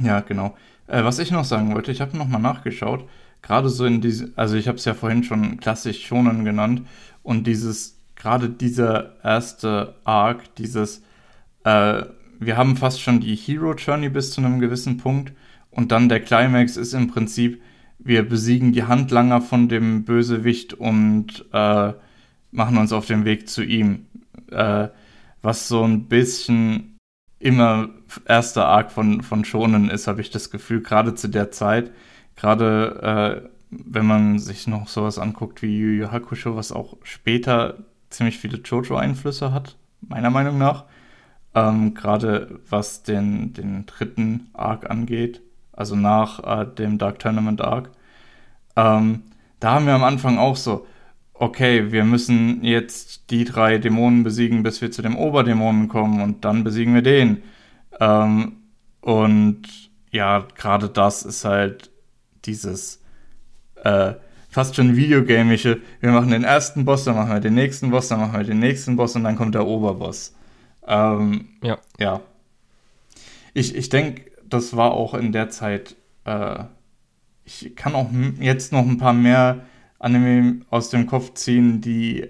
ja, genau. Äh, was ich noch sagen wollte, ich habe nochmal nachgeschaut, gerade so in diese, also ich habe es ja vorhin schon klassisch Shonen genannt. Und dieses, gerade dieser erste Arc, dieses, äh, wir haben fast schon die Hero Journey bis zu einem gewissen Punkt. Und dann der Climax ist im Prinzip, wir besiegen die Handlanger von dem Bösewicht und äh, machen uns auf den Weg zu ihm. Äh, was so ein bisschen immer erster Arc von, von Shonen ist, habe ich das Gefühl, gerade zu der Zeit. Gerade äh, wenn man sich noch sowas anguckt wie Yu Yu Hakusho, was auch später ziemlich viele Jojo-Einflüsse hat, meiner Meinung nach. Ähm, gerade was den, den dritten Arc angeht, also nach äh, dem Dark Tournament Arc. Ähm, da haben wir am Anfang auch so, okay, wir müssen jetzt die drei Dämonen besiegen, bis wir zu dem Oberdämonen kommen und dann besiegen wir den. Ähm, und ja, gerade das ist halt dieses äh, fast schon videogamische. Wir machen den ersten Boss, dann machen wir den nächsten Boss, dann machen wir den nächsten Boss und dann kommt der Oberboss. Ähm, ja. Ja. Ich, ich denke, das war auch in der Zeit. Äh, ich kann auch jetzt noch ein paar mehr Anime aus dem Kopf ziehen, die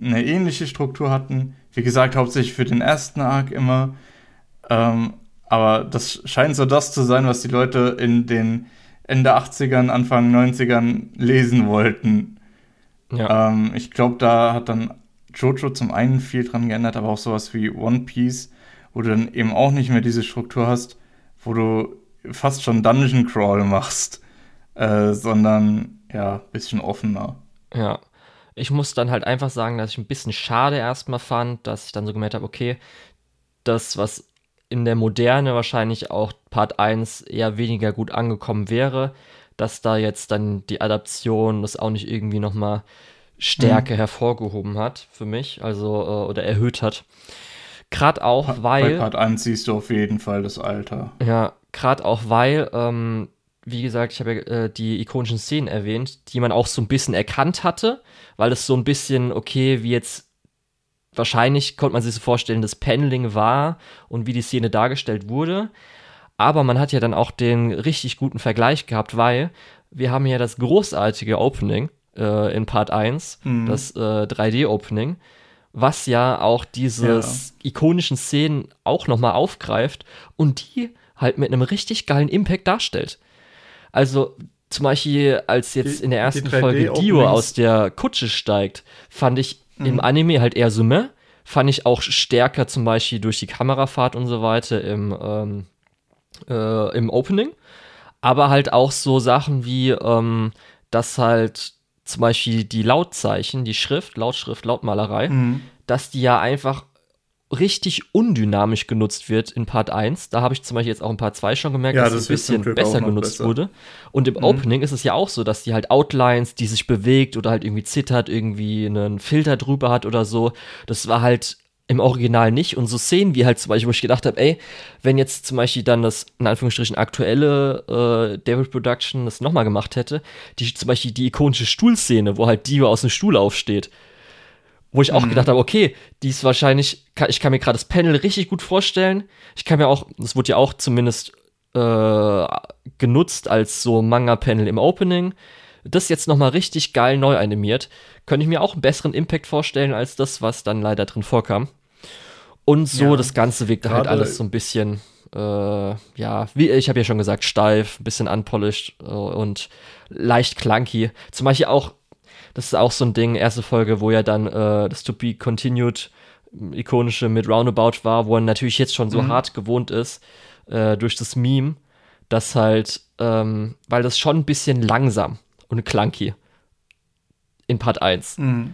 eine ähnliche Struktur hatten. Wie gesagt, hauptsächlich für den ersten Arc immer. Ähm, aber das scheint so das zu sein, was die Leute in den Ende 80ern, Anfang 90ern lesen wollten. Ja. Ähm, ich glaube, da hat dann Jojo zum einen viel dran geändert, aber auch sowas wie One Piece, wo du dann eben auch nicht mehr diese Struktur hast, wo du fast schon Dungeon Crawl machst, äh, sondern ja, bisschen offener. Ja. Ich muss dann halt einfach sagen, dass ich ein bisschen schade erstmal fand, dass ich dann so gemerkt habe, okay, das, was in der Moderne wahrscheinlich auch Part 1 eher weniger gut angekommen wäre, dass da jetzt dann die Adaption das auch nicht irgendwie nochmal Stärke mhm. hervorgehoben hat für mich, also äh, oder erhöht hat. Gerade auch, pa weil. Bei Part 1 siehst du auf jeden Fall das Alter. Ja, gerade auch, weil ähm, wie gesagt, ich habe ja äh, die ikonischen Szenen erwähnt, die man auch so ein bisschen erkannt hatte, weil es so ein bisschen, okay, wie jetzt wahrscheinlich konnte man sich so vorstellen, das Paneling war und wie die Szene dargestellt wurde. Aber man hat ja dann auch den richtig guten Vergleich gehabt, weil wir haben ja das großartige Opening äh, in Part 1, mhm. das äh, 3D-Opening, was ja auch dieses ja. ikonischen Szenen auch nochmal aufgreift und die halt mit einem richtig geilen Impact darstellt. Also zum Beispiel, als jetzt die, in der ersten Folge Dio aus der Kutsche steigt, fand ich mhm. im Anime halt eher so meh. Fand ich auch stärker zum Beispiel durch die Kamerafahrt und so weiter im, ähm, äh, im Opening. Aber halt auch so Sachen wie, ähm, dass halt zum Beispiel die Lautzeichen, die Schrift, Lautschrift, Lautmalerei, mhm. dass die ja einfach richtig undynamisch genutzt wird in Part 1. Da habe ich zum Beispiel jetzt auch in Part 2 schon gemerkt, ja, dass das es ein bisschen besser genutzt besser. wurde. Und im mhm. Opening ist es ja auch so, dass die halt Outlines, die sich bewegt oder halt irgendwie zittert, irgendwie einen Filter drüber hat oder so. Das war halt im Original nicht. Und so Szenen wie halt zum Beispiel, wo ich gedacht habe, ey, wenn jetzt zum Beispiel dann das in Anführungsstrichen aktuelle äh, David Production das nochmal gemacht hätte, die zum Beispiel die ikonische Stuhlszene, wo halt Dio aus dem Stuhl aufsteht wo ich auch mhm. gedacht habe, okay, die ist wahrscheinlich, ich kann mir gerade das Panel richtig gut vorstellen. Ich kann mir auch, das wurde ja auch zumindest äh, genutzt als so Manga-Panel im Opening. Das jetzt nochmal richtig geil neu animiert, könnte ich mir auch einen besseren Impact vorstellen als das, was dann leider drin vorkam. Und so ja, das Ganze wirkte halt alles so ein bisschen, äh, ja, wie ich habe ja schon gesagt, steif, ein bisschen unpolished äh, und leicht clunky. Zum Beispiel auch das ist auch so ein Ding, erste Folge, wo ja dann äh, das To Be Continued ikonische mit Roundabout war, wo er natürlich jetzt schon so mhm. hart gewohnt ist äh, durch das Meme, dass halt, ähm, weil das schon ein bisschen langsam und clunky in Part 1. Mhm.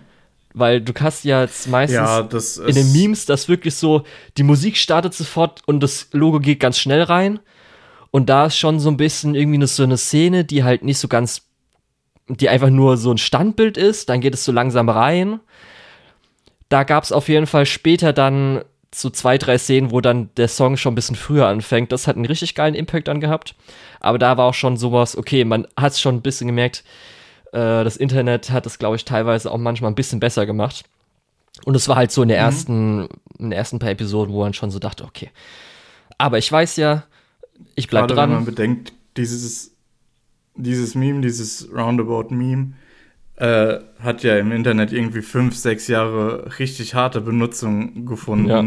Weil du hast ja jetzt meistens ja, in den Memes, dass wirklich so, die Musik startet sofort und das Logo geht ganz schnell rein. Und da ist schon so ein bisschen irgendwie so eine Szene, die halt nicht so ganz die einfach nur so ein Standbild ist, dann geht es so langsam rein. da gab es auf jeden Fall später dann so zwei, drei Szenen, wo dann der Song schon ein bisschen früher anfängt. Das hat einen richtig geilen Impact dann gehabt. Aber da war auch schon sowas, okay, man hat es schon ein bisschen gemerkt, äh, das Internet hat es, glaube ich, teilweise auch manchmal ein bisschen besser gemacht. Und es war halt so in der mhm. ersten, in den ersten paar Episoden, wo man schon so dachte, okay. Aber ich weiß ja, ich bleib Gerade dran. Wenn man bedenkt, dieses, dieses Meme, dieses Roundabout-Meme, äh, hat ja im Internet irgendwie fünf, sechs Jahre richtig harte Benutzung gefunden. Ja.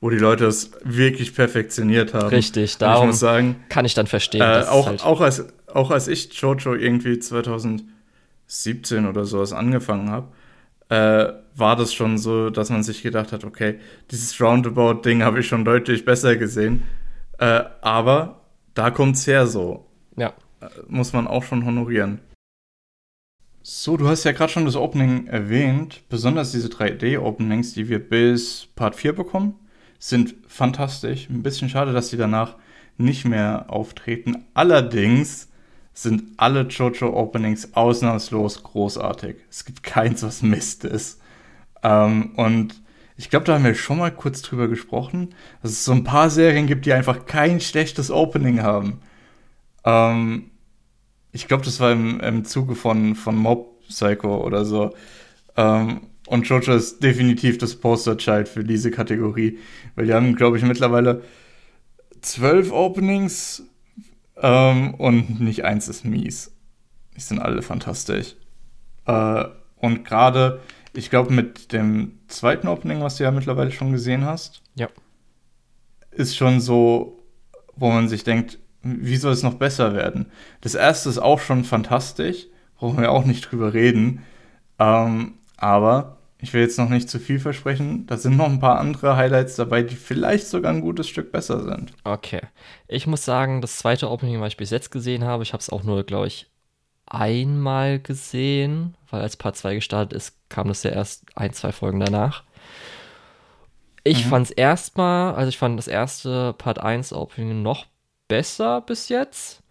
Wo die Leute es wirklich perfektioniert haben. Richtig, darum ich muss sagen, kann ich dann verstehen. Äh, auch, halt auch, als, auch als ich Jojo irgendwie 2017 oder sowas angefangen habe, äh, war das schon so, dass man sich gedacht hat, okay, dieses Roundabout-Ding habe ich schon deutlich besser gesehen. Äh, aber da kommt es her so. Ja. Muss man auch schon honorieren. So, du hast ja gerade schon das Opening erwähnt. Besonders diese 3D-Openings, die wir bis Part 4 bekommen, sind fantastisch. Ein bisschen schade, dass sie danach nicht mehr auftreten. Allerdings sind alle JoJo-Openings ausnahmslos großartig. Es gibt keins, was Mist ist. Ähm, und ich glaube, da haben wir schon mal kurz drüber gesprochen, dass es so ein paar Serien gibt, die einfach kein schlechtes Opening haben. Ähm, ich glaube, das war im, im Zuge von, von Mob Psycho oder so. Ähm, und Jojo ist definitiv das Poster-Child für diese Kategorie, weil die haben, glaube ich, mittlerweile zwölf Openings ähm, und nicht eins ist mies. Die sind alle fantastisch. Äh, und gerade, ich glaube, mit dem zweiten Opening, was du ja mittlerweile schon gesehen hast, ja. ist schon so, wo man sich denkt, wie soll es noch besser werden? Das erste ist auch schon fantastisch, brauchen wir auch nicht drüber reden. Ähm, aber ich will jetzt noch nicht zu viel versprechen. Da sind noch ein paar andere Highlights dabei, die vielleicht sogar ein gutes Stück besser sind. Okay. Ich muss sagen, das zweite Opening, was ich bis jetzt gesehen habe, ich habe es auch nur, glaube ich, einmal gesehen, weil als Part 2 gestartet ist, kam das ja erst ein, zwei Folgen danach. Ich mhm. fand es erstmal, also ich fand das erste Part 1 Opening noch besser bis jetzt.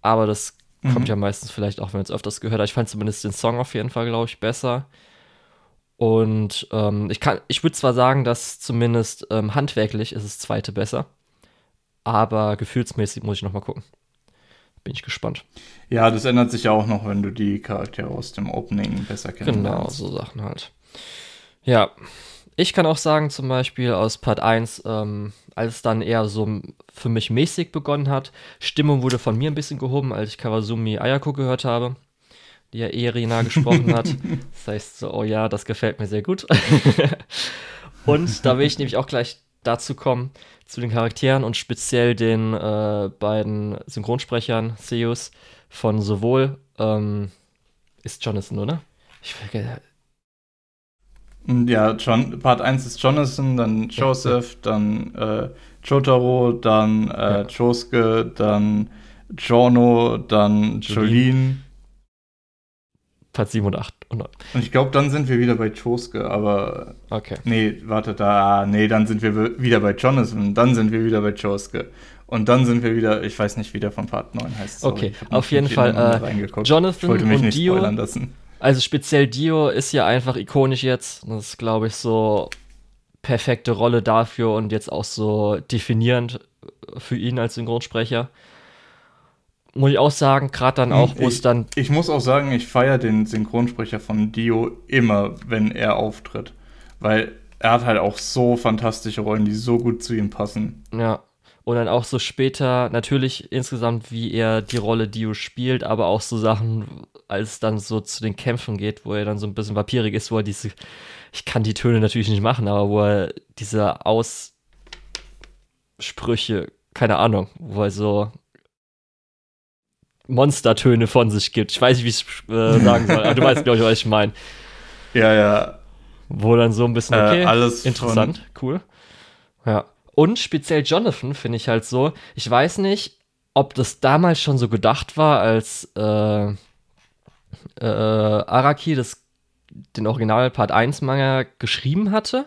Aber das mhm. kommt ja meistens vielleicht auch, wenn man es öfters gehört hat. Ich fand zumindest den Song auf jeden Fall, glaube ich, besser. Und ähm, ich kann, ich würde zwar sagen, dass zumindest ähm, handwerklich ist das zweite besser, aber gefühlsmäßig muss ich noch mal gucken. Bin ich gespannt. Ja, das ändert sich ja auch noch, wenn du die Charaktere aus dem Opening besser kennst. Genau, so Sachen halt. Ja, ich kann auch sagen, zum Beispiel aus Part 1, ähm, als es dann eher so für mich mäßig begonnen hat, Stimmung wurde von mir ein bisschen gehoben, als ich Kawasumi Ayako gehört habe, die ja Erina gesprochen hat. Das heißt so, oh ja, das gefällt mir sehr gut. und da will ich nämlich auch gleich dazu kommen, zu den Charakteren und speziell den äh, beiden Synchronsprechern, Seus, von sowohl, ähm, ist Jonathan, oder? Ich vergesse ja, John, Part 1 ist Jonathan, dann Joseph, dann äh, Jotaro, dann äh, ja. Josuke, dann Giorno, dann Jolene. Part 7 und 8 und 9. Und ich glaube, dann sind wir wieder bei Josuke, aber. Okay. Nee, warte, da. Nee, dann sind wir wieder bei Jonathan, dann sind wir wieder bei Josuke. Und dann sind wir wieder, ich weiß nicht, wie der von Part 9 heißt. Sorry, okay, auf jeden Fall. Äh, Jonathan ich wollte mich und nicht Dio spoilern lassen. Also speziell Dio ist ja einfach ikonisch jetzt. Das ist, glaube ich, so perfekte Rolle dafür und jetzt auch so definierend für ihn als Synchronsprecher. Muss ich auch sagen, gerade dann auch, wo es dann. Ich muss auch sagen, ich feiere den Synchronsprecher von Dio immer, wenn er auftritt. Weil er hat halt auch so fantastische Rollen, die so gut zu ihm passen. Ja. Und dann auch so später, natürlich insgesamt, wie er die Rolle Dio spielt, aber auch so Sachen, als es dann so zu den Kämpfen geht, wo er dann so ein bisschen vampirig ist, wo er diese, ich kann die Töne natürlich nicht machen, aber wo er diese Aussprüche, keine Ahnung, wo er so Monstertöne von sich gibt. Ich weiß nicht, wie ich es äh, sagen soll, aber du weißt, glaube ich, was ich meine. Ja, ja. Wo dann so ein bisschen, äh, okay, äh, alles interessant, cool. Ja. Und speziell Jonathan finde ich halt so, ich weiß nicht, ob das damals schon so gedacht war, als äh, äh, Araki das, den Original Part 1 Manga geschrieben hatte.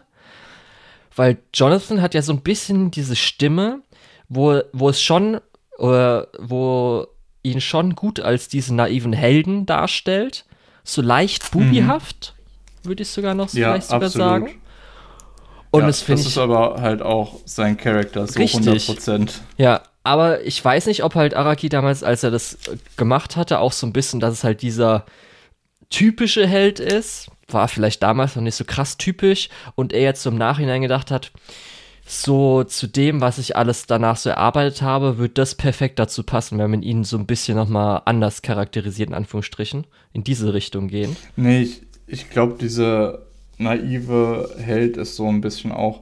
Weil Jonathan hat ja so ein bisschen diese Stimme, wo, wo es schon, äh, wo ihn schon gut als diesen naiven Helden darstellt. So leicht bubihaft. würde ich sogar noch Ja, vielleicht sogar absolut. sagen. Und ja, das das ist aber halt auch sein Charakter, so Richtig. 100 Prozent. Ja, aber ich weiß nicht, ob halt Araki damals, als er das äh, gemacht hatte, auch so ein bisschen, dass es halt dieser typische Held ist. War vielleicht damals noch nicht so krass typisch und er jetzt so im Nachhinein gedacht hat, so zu dem, was ich alles danach so erarbeitet habe, wird das perfekt dazu passen, wenn man ihn so ein bisschen nochmal anders charakterisiert, in Anführungsstrichen, in diese Richtung gehen. Nee, ich, ich glaube, dieser naive Held ist so ein bisschen auch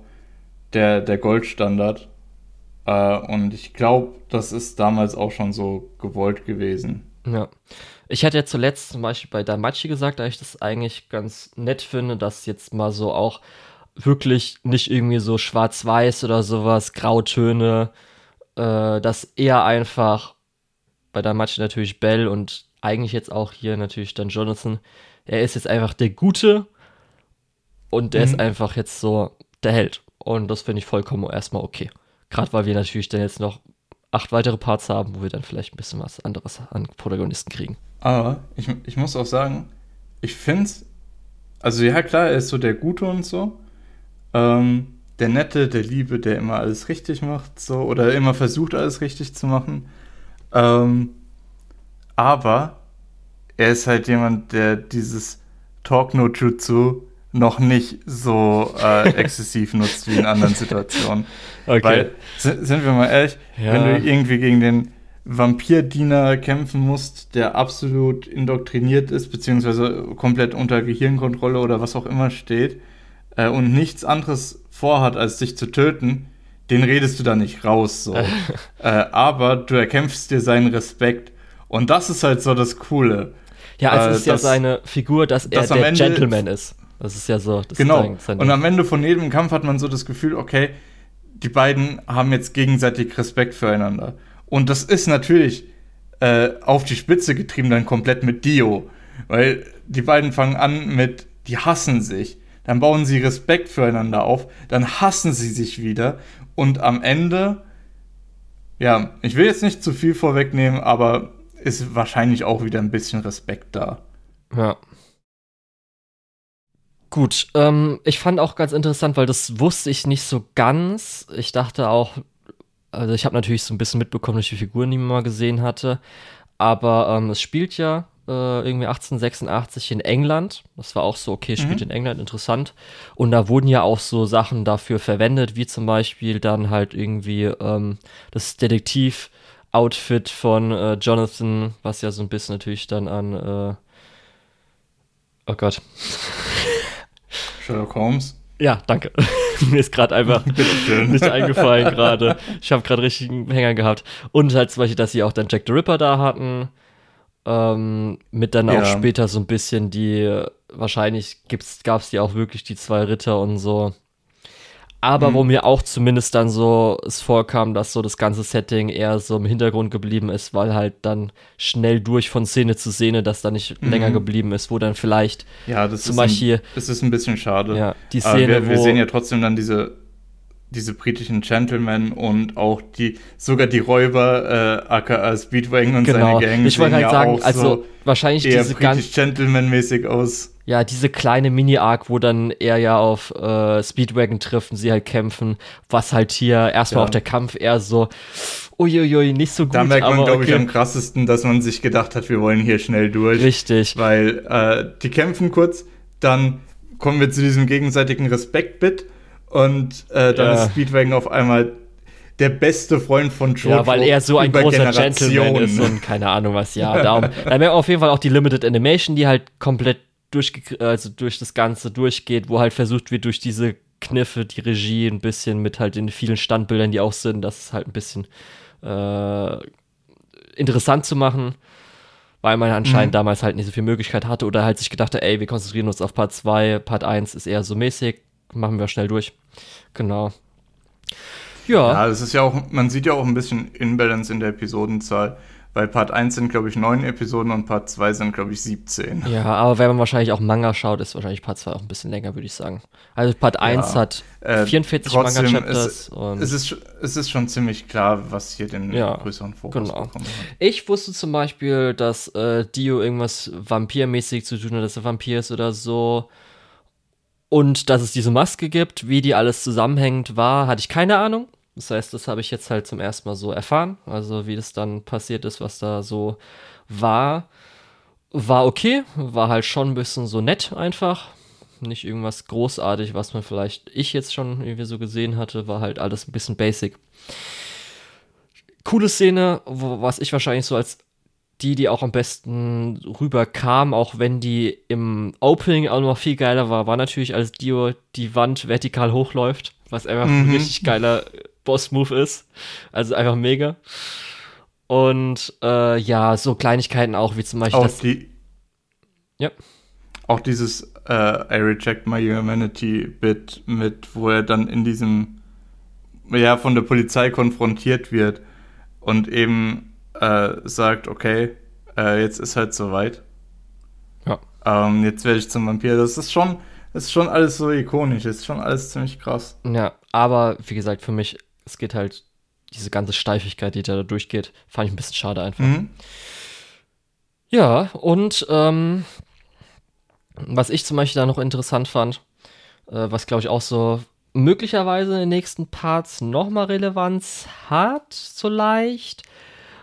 der, der Goldstandard. Äh, und ich glaube, das ist damals auch schon so gewollt gewesen. Ja. Ich hatte ja zuletzt zum Beispiel bei Damachi gesagt, dass ich das eigentlich ganz nett finde, dass jetzt mal so auch wirklich nicht irgendwie so schwarz-weiß oder sowas, Grautöne, äh, dass eher einfach bei Damachi natürlich Bell und eigentlich jetzt auch hier natürlich dann Jonathan, er ist jetzt einfach der Gute und der Mhm. ist einfach jetzt so der Held. Und das finde ich vollkommen erstmal okay. Gerade weil wir natürlich dann jetzt noch acht weitere Parts haben, wo wir dann vielleicht ein bisschen was anderes an Protagonisten kriegen. Aber ich, ich muss auch sagen, ich finde es, also ja klar, er ist so der Gute und so. Ähm, der Nette, der Liebe, der immer alles richtig macht, so, oder immer versucht, alles richtig zu machen. Ähm, aber er ist halt jemand, der dieses Talk No Jutsu noch nicht so äh, exzessiv nutzt wie in anderen Situationen. Weil, si- sind wir mal ehrlich, Ja. wenn du irgendwie gegen den Vampirdiener kämpfen musst, der absolut indoktriniert ist, beziehungsweise komplett unter Gehirnkontrolle oder was auch immer steht, äh, und nichts anderes vorhat, als dich zu töten, den redest du da nicht raus, so. äh, aber du erkämpfst dir seinen Respekt. Und das ist halt so das Coole. ja, also äh, es ist ja das- seine Figur, dass er das am der Ende- Gentleman ist. Das ist ja so. Das Genau. Und am Ende von jedem Kampf hat man so das Gefühl, okay, die beiden haben jetzt gegenseitig Respekt füreinander. Und das ist natürlich äh, auf die Spitze getrieben dann komplett mit Dio. Weil die beiden fangen an mit, die hassen sich. Dann bauen sie Respekt füreinander auf. Dann hassen sie sich wieder. Und am Ende, ja, ich will jetzt nicht zu viel vorwegnehmen, aber ist wahrscheinlich auch wieder ein bisschen Respekt da. Ja. Gut, ähm, ich fand auch ganz interessant, weil das wusste ich nicht so ganz. Ich dachte auch, also ich habe natürlich so ein bisschen mitbekommen durch die Figuren, die man mal gesehen hatte. Aber ähm, es spielt ja äh, irgendwie 1886 in England. Das war auch so, okay, spielt Mhm. in England, interessant. Und da wurden ja auch so Sachen dafür verwendet, wie zum Beispiel dann halt irgendwie ähm, das Detektiv-Outfit von äh, Jonathan, was ja so ein bisschen natürlich dann an äh, Oh Gott. Sherlock Holmes. Ja, danke. Mir ist gerade einfach nicht eingefallen gerade. Ich habe gerade richtig einen Hänger gehabt. Und halt zum Beispiel, dass sie auch dann Jack the Ripper da hatten. Ähm, mit dann auch Ja. später so ein bisschen die, wahrscheinlich gab es die auch wirklich die zwei Ritter und so. Aber Mhm. wo mir auch zumindest dann so es vorkam, dass so das ganze Setting eher so im Hintergrund geblieben ist, weil halt dann schnell durch von Szene zu Szene, dass da nicht Mhm. länger geblieben ist, wo dann vielleicht Ja, das Zum ist Beispiel- ein, das ist ein bisschen schade. ja, die Aber Szene, wir, wir wo sehen ja trotzdem dann diese, diese britischen Gentlemen und auch die, sogar die Räuber, äh, aka Speedwagon und genau. seine Gang ich wollte sehen halt ja sagen, auch also so wahrscheinlich eher diese britisch Gentleman-mäßig aus. Ja, diese kleine Mini-Arc, wo dann er ja auf äh, Speedwagon trifft und sie halt kämpfen, was halt hier erstmal Ja. auch der Kampf eher so, uiuiui, nicht so gut, Da merkt man, glaube ich, okay. am krassesten, dass man sich gedacht hat, wir wollen hier schnell durch. Richtig. Weil äh, die kämpfen kurz, dann kommen wir zu diesem gegenseitigen Respekt-Bit und äh, dann Ja. ist Speedwagon auf einmal der beste Freund von Jojo Ja, weil er so ein großer Gentleman ist und keine Ahnung was, ja. Darum. Dann merkt man auf jeden Fall auch die Limited Animation, die halt komplett durch, also durch das Ganze durchgeht, wo halt versucht wird, durch diese Kniffe, die Regie ein bisschen mit halt den vielen Standbildern, die auch sind, das halt ein bisschen äh, interessant zu machen, weil man anscheinend Mhm. damals halt nicht so viel Möglichkeit hatte oder halt sich gedacht hat, ey, wir konzentrieren uns auf Part 2, Part 1 ist eher so mäßig, machen wir schnell durch. Genau. Ja. Ja, das ist ja auch, man sieht ja auch ein bisschen Imbalance in der Episodenzahl. Weil Part 1 sind, glaube ich, neun Episoden und Part 2 sind, glaube ich, 17. Ja, aber wenn man wahrscheinlich auch Manga schaut, ist wahrscheinlich Part 2 auch ein bisschen länger, würde ich sagen. Also Part 1 hat Äh, 44 trotzdem, Manga-Chapters es, ist, es ist schon ziemlich klar, was hier den Ja, größeren Fokus genau. bekommen hat. ich wusste zum Beispiel, dass äh, Dio irgendwas Vampirmäßig zu tun hat, dass er Vampir ist oder so. Und dass es diese Maske gibt, wie die alles zusammenhängt, war, hatte ich keine Ahnung. Das heißt, das habe ich jetzt halt zum ersten Mal so erfahren. Also wie das dann passiert ist, was da so war. War okay, war halt schon ein bisschen so nett einfach. Nicht irgendwas großartig, was man vielleicht ich jetzt schon irgendwie so gesehen hatte, war halt alles ein bisschen basic. Coole Szene, wo, was ich wahrscheinlich so als die, die auch am besten rüberkam, auch wenn die im Opening auch noch viel geiler war, war natürlich, als Dio die Wand vertikal hochläuft, was einfach mhm. ein richtig geiler Boss-Move ist. Also einfach mega. Und äh, ja, so Kleinigkeiten auch, wie zum Beispiel. Auch die. Ja. Auch dieses äh, I reject my humanity Bit mit, wo er dann in diesem, ja, von der Polizei konfrontiert wird und eben äh, sagt, okay, äh, jetzt ist halt soweit. Ja. Ähm, jetzt werde ich zum Vampir. Das ist schon, das ist schon alles so ikonisch, das ist schon alles ziemlich krass. Ja, aber wie gesagt, für mich, es geht halt, diese ganze Steifigkeit, die da durchgeht, fand ich ein bisschen schade einfach. Mhm. Ja, und ähm, was ich zum Beispiel da noch interessant fand, äh, was glaube ich auch so möglicherweise in den nächsten Parts nochmal Relevanz hat, so leicht,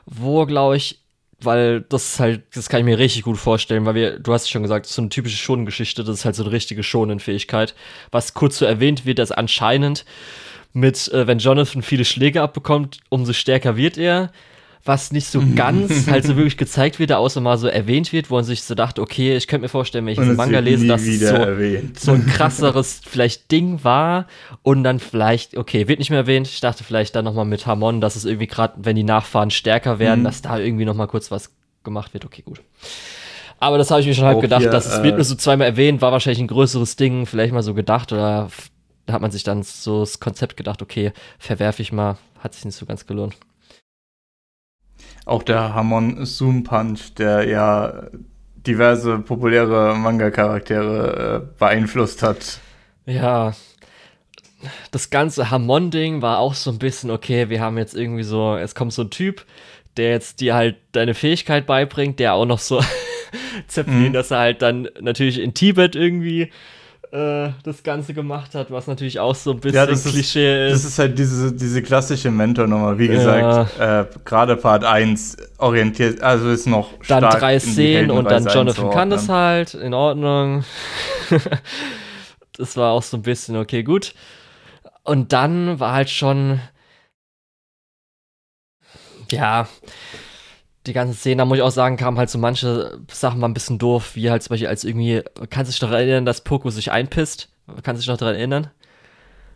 wo glaube ich, weil das ist halt, das kann ich mir richtig gut vorstellen, weil wir, du hast es schon gesagt, so eine typische Schonengeschichte, das ist halt so eine richtige Schonenfähigkeit, was kurz so erwähnt wird, dass anscheinend mit, äh, wenn Jonathan viele Schläge abbekommt, umso stärker wird er was nicht so ganz halt so wirklich gezeigt wird, außer mal so erwähnt wird, wo man sich so dachte, okay, ich könnte mir vorstellen, wenn ich diesen Manga lese, dass es so, so ein krasseres vielleicht Ding war und dann vielleicht, okay, wird nicht mehr erwähnt. Ich dachte vielleicht dann nochmal mit Hamon, dass es irgendwie gerade, wenn die Nachfahren stärker werden, mhm. dass da irgendwie nochmal kurz was gemacht wird. Okay, gut. Aber das habe ich mir schon halb gedacht, hier, dass es äh, wird nur so zweimal erwähnt, war wahrscheinlich ein größeres Ding, vielleicht mal so gedacht oder da hat man sich dann so das Konzept gedacht, okay, verwerfe ich mal, hat sich nicht so ganz gelohnt auch der Hamon Zoom Punch, der ja diverse populäre Manga-Charaktere äh, beeinflusst hat. Ja, das ganze Hamon-Ding war auch so ein bisschen, okay, wir haben jetzt irgendwie so, es kommt so ein Typ, der jetzt dir halt deine Fähigkeit beibringt, der auch noch so Zeppelin, mhm. dass er halt dann natürlich in Tibet irgendwie äh, das Ganze gemacht hat, was natürlich auch so ein bisschen ja, das Klischee ist, ist. Das ist halt diese, diese klassische Mentor-Nummer. Wie gesagt, ja. äh, gerade Part 1 orientiert, also ist noch Dann drei Szenen und dann Jonathan kann das halt, in Ordnung. das war auch so ein bisschen, okay, gut. Und dann war halt schon, ja, die ganzen Szenen, da muss ich auch sagen, kamen halt so manche Sachen mal ein bisschen doof, wie halt zum Beispiel als irgendwie, kannst du dich noch erinnern, dass Poco sich einpisst? Kannst du dich noch daran erinnern?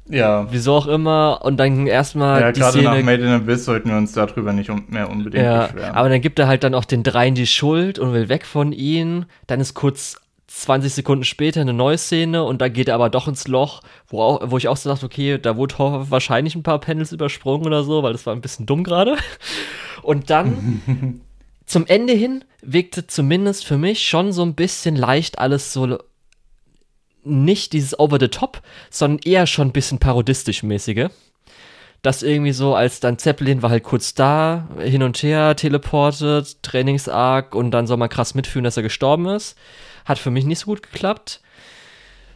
Ja. Wieso auch immer. Und dann erstmal. Ja, gerade nach Made in Abyss sollten wir uns darüber nicht mehr unbedingt ja, beschweren. Aber dann gibt er halt dann auch den dreien die Schuld und will weg von ihnen. Dann ist kurz 20 Sekunden später eine neue Szene und da geht er aber doch ins Loch, wo, auch, wo ich auch so dachte, okay, da wurde wahrscheinlich ein paar Panels übersprungen oder so, weil das war ein bisschen dumm gerade. Und dann zum Ende hin wirkte zumindest für mich schon so ein bisschen leicht alles so nicht dieses over the top, sondern eher schon ein bisschen parodistisch mäßige. Das irgendwie so, als dann Zeppelin war halt kurz da, hin und her teleportet, Trainingsarg und dann soll man krass mitfühlen, dass er gestorben ist. Hat für mich nicht so gut geklappt.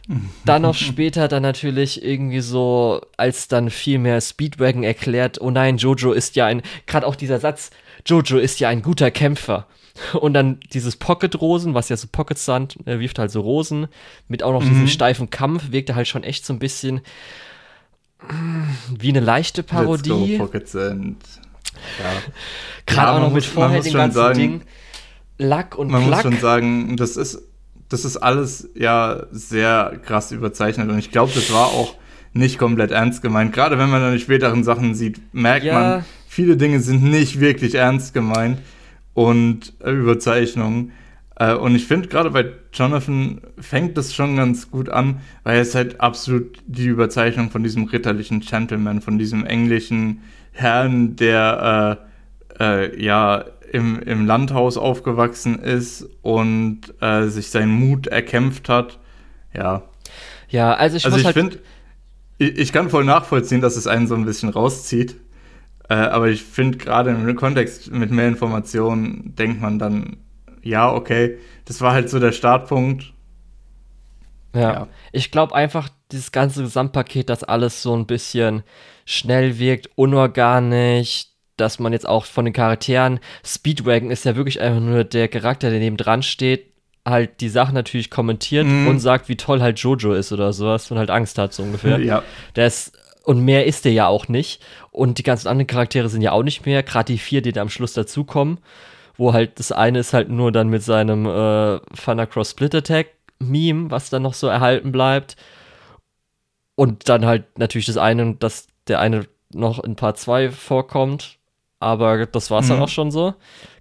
Dann noch später dann natürlich irgendwie so, als dann viel mehr Speedwagon erklärt, oh nein, Jojo ist ja ein, gerade auch dieser Satz, Jojo ist ja ein guter Kämpfer. Und dann dieses Pocket-Rosen, was ja so Pockets sind, wirft halt so Rosen, mit auch noch mhm. diesem steifen Kampf, wirkte halt schon echt so ein bisschen wie eine leichte Parodie. Let's go, Pocket Sand. Ja. Gerade ja, auch noch mit vorher dem ganzen sagen, Ding. Lack und Man Plack. muss schon sagen, das ist das ist alles ja sehr krass überzeichnet und ich glaube, das war auch nicht komplett ernst gemeint. Gerade wenn man dann die späteren Sachen sieht, merkt ja. man, viele Dinge sind nicht wirklich ernst gemeint und äh, Überzeichnungen. Äh, und ich finde, gerade bei Jonathan fängt das schon ganz gut an, weil er ist halt absolut die Überzeichnung von diesem ritterlichen Gentleman, von diesem englischen Herrn, der äh, äh ja im, im Landhaus aufgewachsen ist und äh, sich seinen Mut erkämpft hat. Ja. Ja, also ich, also ich halt finde, ich, ich, kann voll nachvollziehen, dass es einen so ein bisschen rauszieht. Äh, aber ich finde, gerade im Kontext mit mehr Informationen denkt man dann, ja, okay, das war halt so der Startpunkt. Ja. ja. Ich glaube einfach, dieses ganze Gesamtpaket, dass alles so ein bisschen schnell wirkt, unorganisch, dass man jetzt auch von den Charakteren, Speedwagon ist ja wirklich einfach nur der Charakter, der neben dran steht, halt die Sachen natürlich kommentiert mm. und sagt, wie toll halt Jojo ist oder sowas und halt Angst hat, so ungefähr. ja. Ist, und mehr ist der ja auch nicht. Und die ganzen anderen Charaktere sind ja auch nicht mehr, gerade die vier, die da am Schluss dazukommen, wo halt das eine ist halt nur dann mit seinem äh, Thunder Cross Split Attack Meme, was dann noch so erhalten bleibt. Und dann halt natürlich das eine, dass der eine noch in Part 2 vorkommt. Aber das war es mhm. dann auch schon so.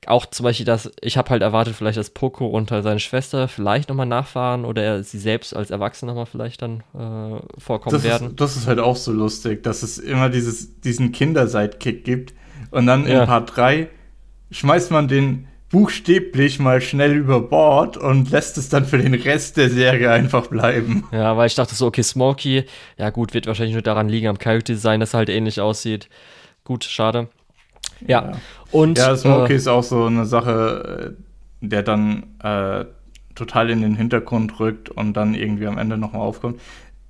Auch zum Beispiel, dass ich habe halt erwartet, vielleicht, dass Poco und halt seine Schwester vielleicht nochmal nachfahren oder er, sie selbst als Erwachsene nochmal vielleicht dann äh, vorkommen das werden. Ist, das ist halt auch so lustig, dass es immer dieses, diesen Kinder-Sidekick gibt und dann in ja. Part 3 schmeißt man den buchstäblich mal schnell über Bord und lässt es dann für den Rest der Serie einfach bleiben. Ja, weil ich dachte so, okay, Smokey, ja gut, wird wahrscheinlich nur daran liegen, am Character Design, dass er halt ähnlich aussieht. Gut, schade. Ja, ja. und. Ja, Smokey äh, ist auch so eine Sache, äh, der dann äh, total in den Hintergrund rückt und dann irgendwie am Ende nochmal aufkommt.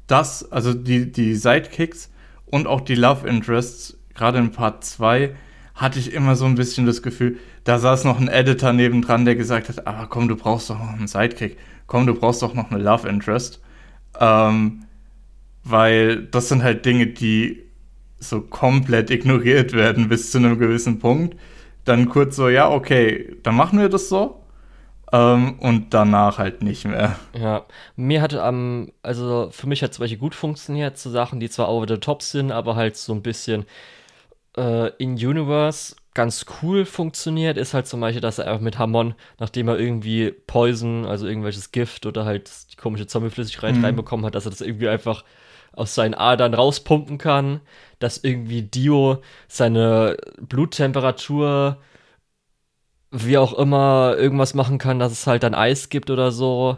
Das, also die, die Sidekicks und auch die Love Interests, gerade in Part 2, hatte ich immer so ein bisschen das Gefühl, da saß noch ein Editor nebendran, der gesagt hat, aber komm, du brauchst doch noch einen Sidekick, komm, du brauchst doch noch eine Love Interest. Ähm, weil das sind halt Dinge, die so komplett ignoriert werden bis zu einem gewissen Punkt. Dann kurz so, ja, okay, dann machen wir das so. Ähm, und danach halt nicht mehr. Ja, mir hat ähm, also für mich hat zum Beispiel gut funktioniert, so Sachen, die zwar over the top sind, aber halt so ein bisschen äh, in Universe ganz cool funktioniert, ist halt zum Beispiel, dass er einfach mit Hamon, nachdem er irgendwie Poison, also irgendwelches Gift oder halt die komische Zombieflüssigkeit mhm. reinbekommen hat, dass er das irgendwie einfach aus seinen Adern rauspumpen kann, dass irgendwie Dio seine Bluttemperatur wie auch immer irgendwas machen kann, dass es halt dann Eis gibt oder so.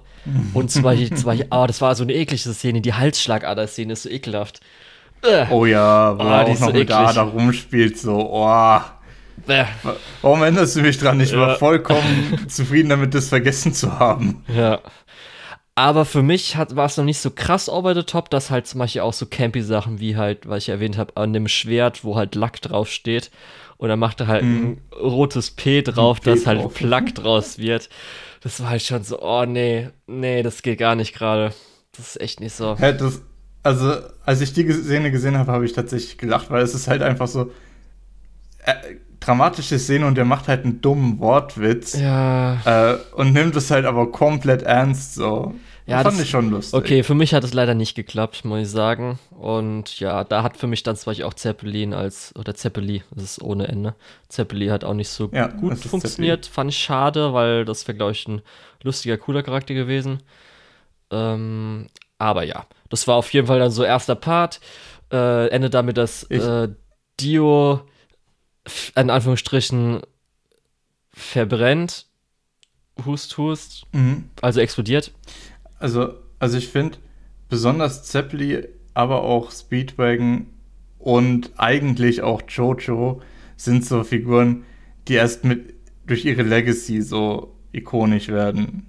Und zum Beispiel, zum Beispiel oh, das war so eine eklige Szene, die Halsschlagader-Szene ist so ekelhaft. Oh ja, wo oh, er auch noch so mit der Ader rumspielt, so, oh. Bäh. Warum erinnerst du mich dran? Ich ja. war vollkommen zufrieden damit, das vergessen zu haben. Ja. Aber für mich war es noch nicht so krass over the top, dass halt zum Beispiel auch so campy Sachen wie halt, was ich erwähnt habe, an dem Schwert, wo halt Lack draufsteht. Und dann macht er halt mm. ein rotes P drauf, dass halt drauf. Plack draus wird. Das war halt schon so, oh nee, nee, das geht gar nicht gerade. Das ist echt nicht so. Ja, das, also, als ich die Szene gesehen habe, habe ich tatsächlich gelacht, weil es ist halt einfach so äh, dramatische Szene und der macht halt einen dummen Wortwitz. Ja. Äh, und nimmt es halt aber komplett ernst so. Ja, das fand ich schon lustig. Okay, für mich hat es leider nicht geklappt, muss ich sagen. Und ja, da hat für mich dann zwar auch Zeppelin als, oder Zeppeli, das ist ohne Ende. Zeppeli hat auch nicht so ja, gut funktioniert. Zeppeli. Fand ich schade, weil das wäre, glaube ich, ein lustiger, cooler Charakter gewesen. Ähm, aber ja, das war auf jeden Fall dann so erster Part. Äh, endet damit, dass äh, Dio in Anführungsstrichen verbrennt. Hust, hust. Mhm. Also explodiert. Also, also ich finde, besonders Zeppeli, aber auch Speedwagon und eigentlich auch Jojo sind so Figuren, die erst mit durch ihre Legacy so ikonisch werden.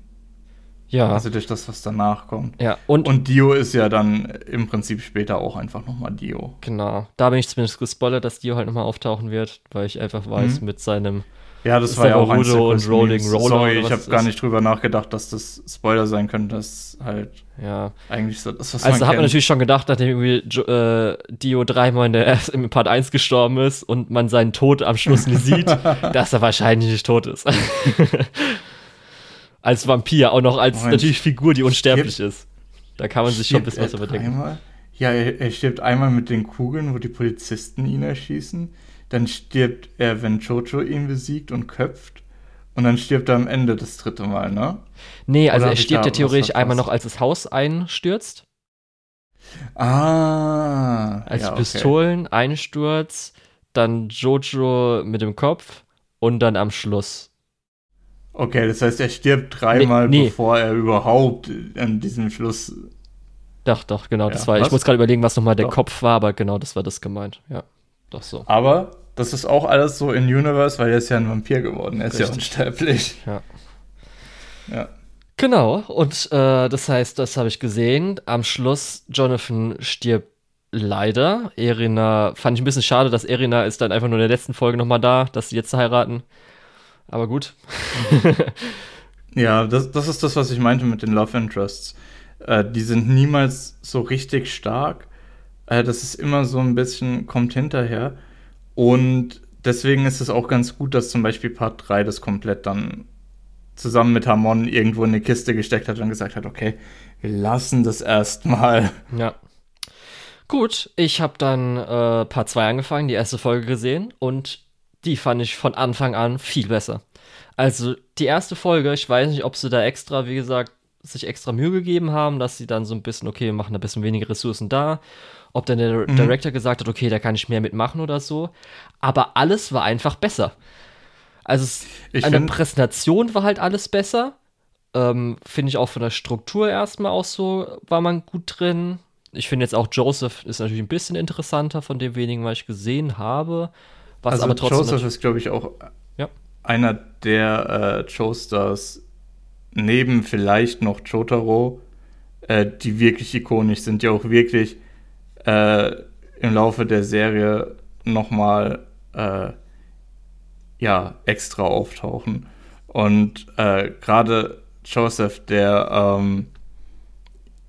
Ja. Also durch das, was danach kommt. Ja, und, und Dio ist ja dann im Prinzip später auch einfach nochmal Dio. Genau. Da bin ich zumindest gespoilert, dass Dio halt nochmal auftauchen wird, weil ich einfach weiß, mhm. mit seinem ja, das war ja auch ein und Rolling Roller. Sorry, ich habe gar nicht drüber nachgedacht, dass das Spoiler sein könnte. Das halt ja eigentlich so das, was Also hat man natürlich schon gedacht, nachdem irgendwie äh, Dio dreimal in der im Part 1 gestorben ist und man seinen Tod am Schluss nicht sieht, dass er wahrscheinlich nicht tot ist. als Vampir, auch noch als Moment. natürlich Figur, die unsterblich ist. Da kann man sich schon ein bisschen was überdenken. Ja, er, er stirbt einmal mit den Kugeln, wo die Polizisten ihn erschießen. Dann stirbt er, wenn Jojo ihn besiegt und köpft. Und dann stirbt er am Ende das dritte Mal, ne? Nee, also Oder er stirbt ja theoretisch einmal noch, als das Haus einstürzt. Ah. Als ja, Pistolen, okay. Einsturz, dann Jojo mit dem Kopf und dann am Schluss. Okay, das heißt, er stirbt dreimal, nee, nee. bevor er überhaupt an diesem Schluss. Doch, doch, genau, ja, das war. Was? Ich muss gerade überlegen, was nochmal der Kopf war, aber genau, das war das gemeint. Ja, doch so. Aber das ist auch alles so in Universe, weil er ist ja ein Vampir geworden. Er ist Richtig. ja unsterblich. Ja. Ja. Genau, und äh, das heißt, das habe ich gesehen. Am Schluss, Jonathan stirbt leider. Erina, fand ich ein bisschen schade, dass Erina ist dann einfach nur in der letzten Folge nochmal da, dass sie jetzt heiraten. Aber gut. ja, das, das ist das, was ich meinte mit den Love Interests. Äh, die sind niemals so richtig stark. Äh, das ist immer so ein bisschen, kommt hinterher. Und deswegen ist es auch ganz gut, dass zum Beispiel Part 3 das komplett dann zusammen mit Hamon irgendwo in eine Kiste gesteckt hat und gesagt hat, okay, wir lassen das erstmal. Ja. Gut, ich habe dann äh, Part 2 angefangen, die erste Folge gesehen und die fand ich von Anfang an viel besser. Also die erste Folge, ich weiß nicht, ob sie da extra, wie gesagt, sich extra Mühe gegeben haben, dass sie dann so ein bisschen, okay, wir machen ein bisschen weniger Ressourcen da. Ob dann der mhm. Director gesagt hat, okay, da kann ich mehr mitmachen oder so. Aber alles war einfach besser. Also es, ich an der Präsentation war halt alles besser. Ähm, finde ich auch von der Struktur erstmal auch so, war man gut drin. Ich finde jetzt auch Joseph ist natürlich ein bisschen interessanter von dem wenigen, was ich gesehen habe. Was also aber trotzdem Joseph ist, glaube ich, auch ja. einer der äh, Joestars neben vielleicht noch Jotaro, äh, die wirklich ikonisch sind, die auch wirklich äh, im Laufe der Serie nochmal äh, ja, extra auftauchen. Und äh, gerade Joseph, der ähm,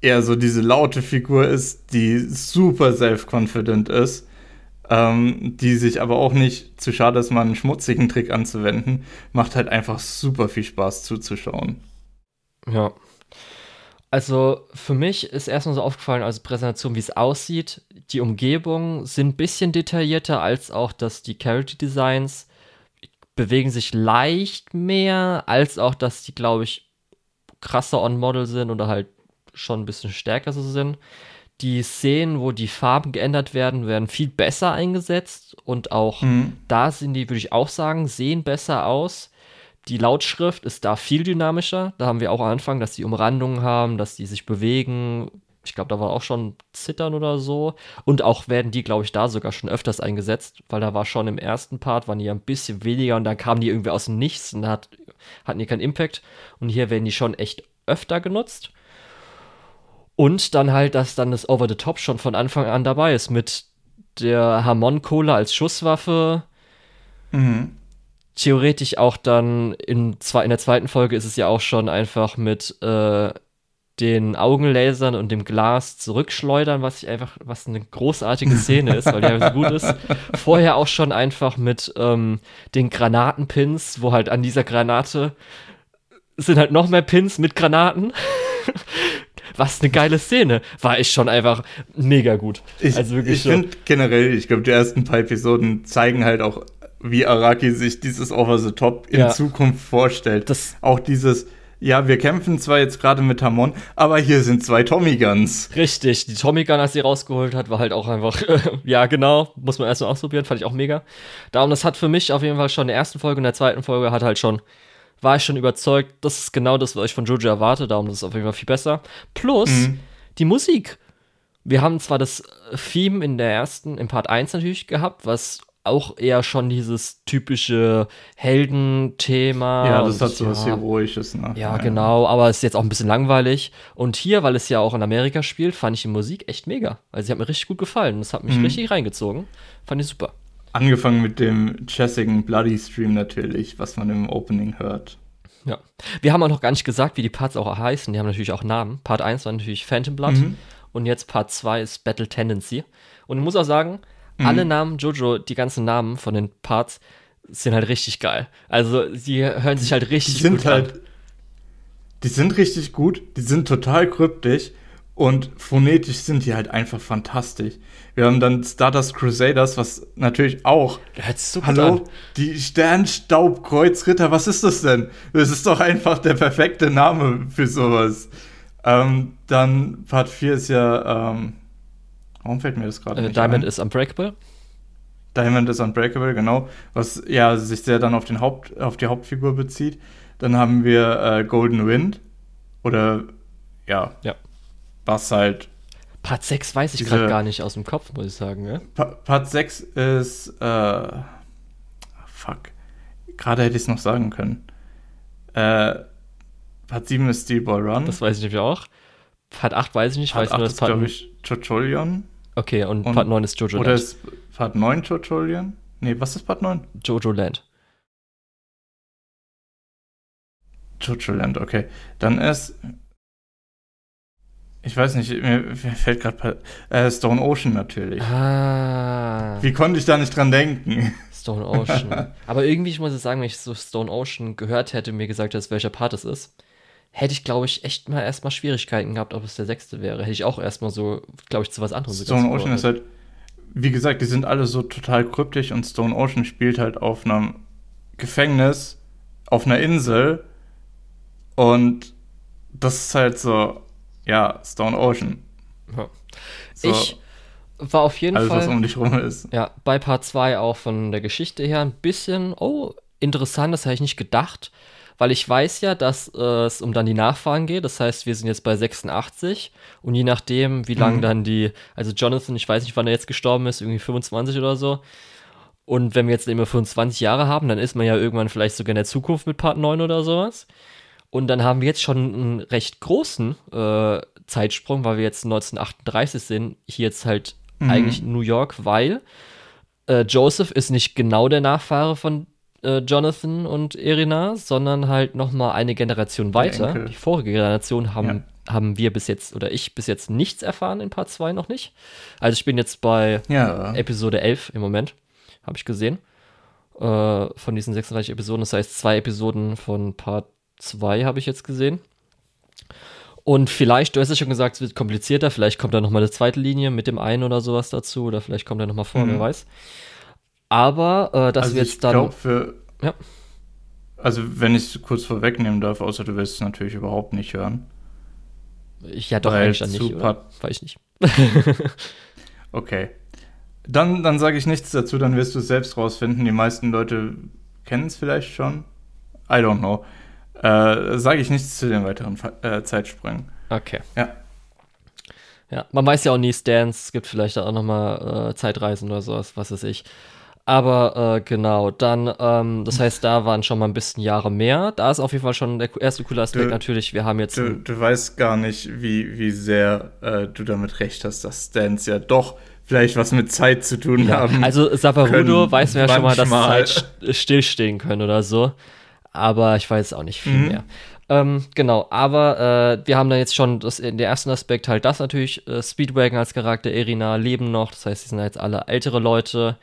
eher so diese laute Figur ist, die super self-confident ist, ähm, die sich aber auch nicht zu schade ist, mal einen schmutzigen Trick anzuwenden, macht halt einfach super viel Spaß zuzuschauen. Ja. Also für mich ist erstmal so aufgefallen als Präsentation, wie es aussieht. Die Umgebungen sind ein bisschen detaillierter als auch, dass die Character Designs bewegen sich leicht mehr, als auch, dass die, glaube ich, krasser on-Model sind oder halt schon ein bisschen stärker so sind. Die Szenen, wo die Farben geändert werden, werden viel besser eingesetzt und auch mhm. da sind die, würde ich auch sagen, sehen besser aus. Die Lautschrift ist da viel dynamischer. Da haben wir auch am Anfang, dass die Umrandungen haben, dass die sich bewegen, ich glaube, da war auch schon Zittern oder so. Und auch werden die, glaube ich, da sogar schon öfters eingesetzt, weil da war schon im ersten Part, waren die ein bisschen weniger und dann kamen die irgendwie aus dem Nichts und hat, hatten die keinen Impact. Und hier werden die schon echt öfter genutzt. Und dann halt, dass dann das Over the Top schon von Anfang an dabei ist mit der Harmon-Cola als Schusswaffe. Mhm. Theoretisch auch dann in, in der zweiten Folge ist es ja auch schon einfach mit äh, den Augenlasern und dem Glas zurückschleudern, was ich einfach, was eine großartige Szene ist, weil die einfach so gut ist. Vorher auch schon einfach mit ähm, den Granatenpins, wo halt an dieser Granate sind halt noch mehr Pins mit Granaten. was eine geile Szene. War ich schon einfach mega gut. Ich, also wirklich ich finde generell, ich glaube, die ersten paar Episoden zeigen halt auch, wie Araki sich dieses Over the Top in ja. Zukunft vorstellt. Das auch dieses, ja, wir kämpfen zwar jetzt gerade mit Hamon, aber hier sind zwei Tommy Guns. Richtig, die Tommy Gun, als sie rausgeholt hat, war halt auch einfach, ja, genau, muss man erstmal ausprobieren, fand ich auch mega. Darum, das hat für mich auf jeden Fall schon in der ersten Folge und der zweiten Folge hat halt schon, war ich schon überzeugt, das ist genau das, was ich von Jojo erwarte, darum das ist auf jeden Fall viel besser. Plus, mhm. die Musik. Wir haben zwar das Theme in der ersten, im Part 1 natürlich gehabt, was auch eher schon dieses typische Heldenthema. Ja, das hat so was ja, Heroisches. Ne? Ja, ja, genau, aber es ist jetzt auch ein bisschen langweilig. Und hier, weil es ja auch in Amerika spielt, fand ich die Musik echt mega. Also sie hat mir richtig gut gefallen. Das hat mich mhm. richtig reingezogen. Fand ich super. Angefangen mit dem chessigen Bloody Stream natürlich, was man im Opening hört. Ja. Wir haben auch noch gar nicht gesagt, wie die Parts auch heißen. Die haben natürlich auch Namen. Part 1 war natürlich Phantom Blood mhm. und jetzt Part 2 ist Battle Tendency. Und ich muss auch sagen, Mhm. Alle Namen, Jojo, die ganzen Namen von den Parts sind halt richtig geil. Also, sie hören sich halt richtig die sind gut halt, an. Die sind richtig gut, die sind total kryptisch und phonetisch sind die halt einfach fantastisch. Wir haben dann Stardust Crusaders, was natürlich auch. So Hallo, an. die Sternstaubkreuzritter, was ist das denn? Das ist doch einfach der perfekte Name für sowas. Ähm, dann Part 4 ist ja ähm, Warum fällt mir das gerade äh, nicht Diamond ein? is Unbreakable. Diamond is Unbreakable, genau. Was ja sich sehr dann auf, den Haupt, auf die Hauptfigur bezieht. Dann haben wir äh, Golden Wind. Oder ja. Ja. Was halt. Part 6 weiß ich gerade gar nicht aus dem Kopf, muss ich sagen. Ja? Pa Part 6 ist. Äh, fuck. Gerade hätte ich es noch sagen können. Äh, Part 7 ist Steel Ball Run. Das weiß ich nämlich auch. Part 8 weiß ich nicht. Part weiß nur, 8 dass ist, glaube ich, Chocholion. Okay, und, Und- Part 9 ist Jojo Oder Land. ist Part 9 Chocholion? Nee, was ist Part 9? Jojo Land. Jojo Land, okay. Dann ist. Ich weiß nicht, mir, fällt gerade äh, Stone Ocean natürlich. Ah, Wie konnte ich da nicht dran denken? Stone Ocean. Aber irgendwie, ich muss jetzt sagen, wenn ich so Stone Ocean gehört hätte, mir gesagt hättest, welcher Part es ist, hätte ich, glaube ich, echt mal erstmal Schwierigkeiten gehabt, ob es der sechste wäre. Hätte ich auch erstmal so, glaube ich, zu was anderem Stone Ocean ist halt, wie gesagt, die sind alle so total kryptisch und Stone Ocean spielt halt auf einem Gefängnis, auf einer Insel und das ist halt so, ja, Stone Ocean. Ja. So, Ich war auf jeden alles, was Fall um dich rum ist. ja, bei Part 2 auch von der Geschichte her ein bisschen, oh, interessant, das hätte ich nicht gedacht, weil ich weiß ja, dass äh, es um dann die Nachfahren geht. Das heißt, wir sind jetzt bei 86 und je nachdem, wie lang Mhm. dann die, also Jonathan, ich weiß nicht, wann er jetzt gestorben ist, irgendwie 25 oder so. Und wenn wir jetzt immer 25 Jahre haben, dann ist man ja irgendwann vielleicht sogar in der Zukunft mit Part 9 oder sowas. Und dann haben wir jetzt schon einen recht großen äh, Zeitsprung, weil wir jetzt 1938 sind. Hier jetzt halt Mhm. eigentlich in New York, weil äh, Joseph ist nicht genau der Nachfahre von äh, Jonathan und Irina, sondern halt noch mal eine Generation weiter. Die vorige Generation haben, haben wir bis jetzt, oder ich bis jetzt nichts erfahren in Part 2 noch nicht. Also ich bin jetzt bei Ja, Episode 11 im Moment, habe ich gesehen. Äh, von diesen 36 Episoden. Das heißt, zwei Episoden von Part 2 habe ich jetzt gesehen. Und vielleicht, du hast ja schon gesagt, es wird komplizierter. Vielleicht kommt da nochmal eine zweite Linie mit dem einen oder sowas dazu. Oder vielleicht kommt er nochmal vor, Mhm. wer weiß. Aber, äh, dass also wir ich jetzt dann. glaube für. Ja. Also, wenn ich es kurz vorwegnehmen darf, außer du willst es natürlich überhaupt nicht hören. ich, ja, doch, weil eigentlich dann nicht. Oder? Weiß ich nicht. Okay. Dann, dann sage ich nichts dazu, dann wirst du es selbst rausfinden. Die meisten Leute kennen es vielleicht schon. I don't know. Äh, sage ich nichts zu den weiteren äh, Zeitsprüngen. Okay. Ja. Ja, man weiß ja auch nie, Stans, es gibt vielleicht auch nochmal äh, Zeitreisen oder sowas, was weiß ich. Aber äh, genau, dann, ähm, das heißt, da waren schon mal ein bisschen Jahre mehr. Da ist auf jeden Fall schon der erste coole Aspekt Du- natürlich, wir haben jetzt Du, du weißt gar nicht, wie, wie sehr äh, du damit recht hast, dass Stans ja doch vielleicht was mit Zeit zu tun ja, haben. also Saparudo weiß man ja schon mal, dass. Zeit st- stillstehen können oder so. Aber ich weiß auch nicht viel Mhm. mehr. Ähm, genau, aber äh, wir haben dann jetzt schon das, in der ersten Aspekt halt das natürlich, äh, Speedwagon als Charakter, Irina leben noch, das heißt, sie sind jetzt alle ältere Leute.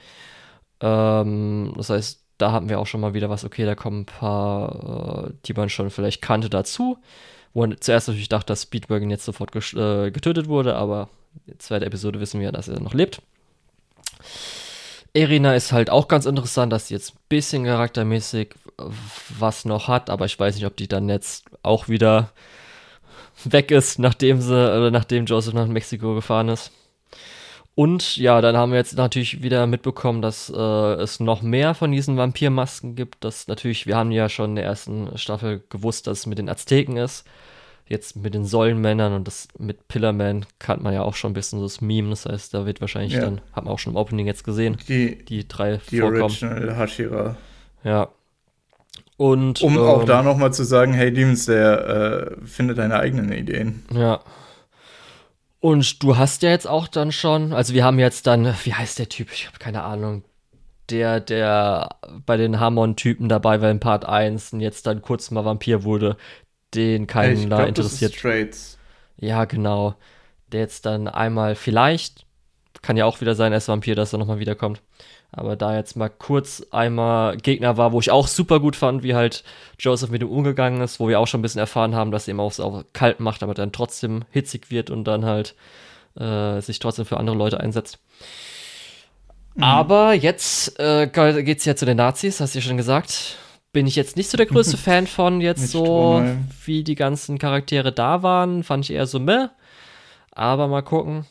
Ähm, das heißt, da hatten wir auch schon mal wieder was, okay, da kommen ein paar, äh, die man schon vielleicht kannte, dazu. Wo man zuerst natürlich dachte, dass Speedwagon jetzt sofort äh, getötet wurde, aber in der zweiten Episode wissen wir, dass er noch lebt. Irina ist halt auch ganz interessant, dass sie jetzt ein bisschen charaktermäßig was noch hat, aber ich weiß nicht, ob die dann jetzt auch wieder weg ist, nachdem sie, oder nachdem Joseph nach Mexiko gefahren ist. Und ja, dann haben wir jetzt natürlich wieder mitbekommen, dass äh, es noch mehr von diesen Vampirmasken gibt. Das natürlich, wir haben ja schon in der ersten Staffel gewusst, dass es mit den Azteken ist. Jetzt mit den Säulenmännern und das mit Pillarman kannte man ja auch schon ein bisschen so das Meme. Das heißt, da wird wahrscheinlich Ja. dann, haben wir auch schon im Opening jetzt gesehen, die, die drei die vorkommen. Original Hashira. Ja. Und Um auch ähm, da nochmal zu sagen, hey Demons, der äh, findet deine eigenen Ideen. Ja. Und du hast ja jetzt auch dann schon, also wir haben jetzt dann, wie heißt der Typ? Ich habe keine Ahnung. Der, der bei den Hamon-Typen dabei war in Part 1 und jetzt dann kurz mal Vampir wurde, den keinen ich glaub, interessiert. Das ist Straits. Ja, genau. Der jetzt dann einmal vielleicht, kann ja auch wieder sein, er ist Vampir, dass er nochmal wiederkommt. Aber da jetzt mal kurz einmal Gegner war, wo ich auch super gut fand, wie halt Joseph mit ihm umgegangen ist, wo wir auch schon ein bisschen erfahren haben, dass er ihm auch so kalt macht, aber dann trotzdem hitzig wird und dann halt äh, sich trotzdem für andere Leute einsetzt. Mhm. Aber jetzt äh, geht's ja zu den Nazis, hast du ja schon gesagt. Bin ich jetzt nicht so der größte Fan von, jetzt Nicht so Strohhalm. wie die ganzen Charaktere da waren. Fand ich eher so meh. Aber mal gucken.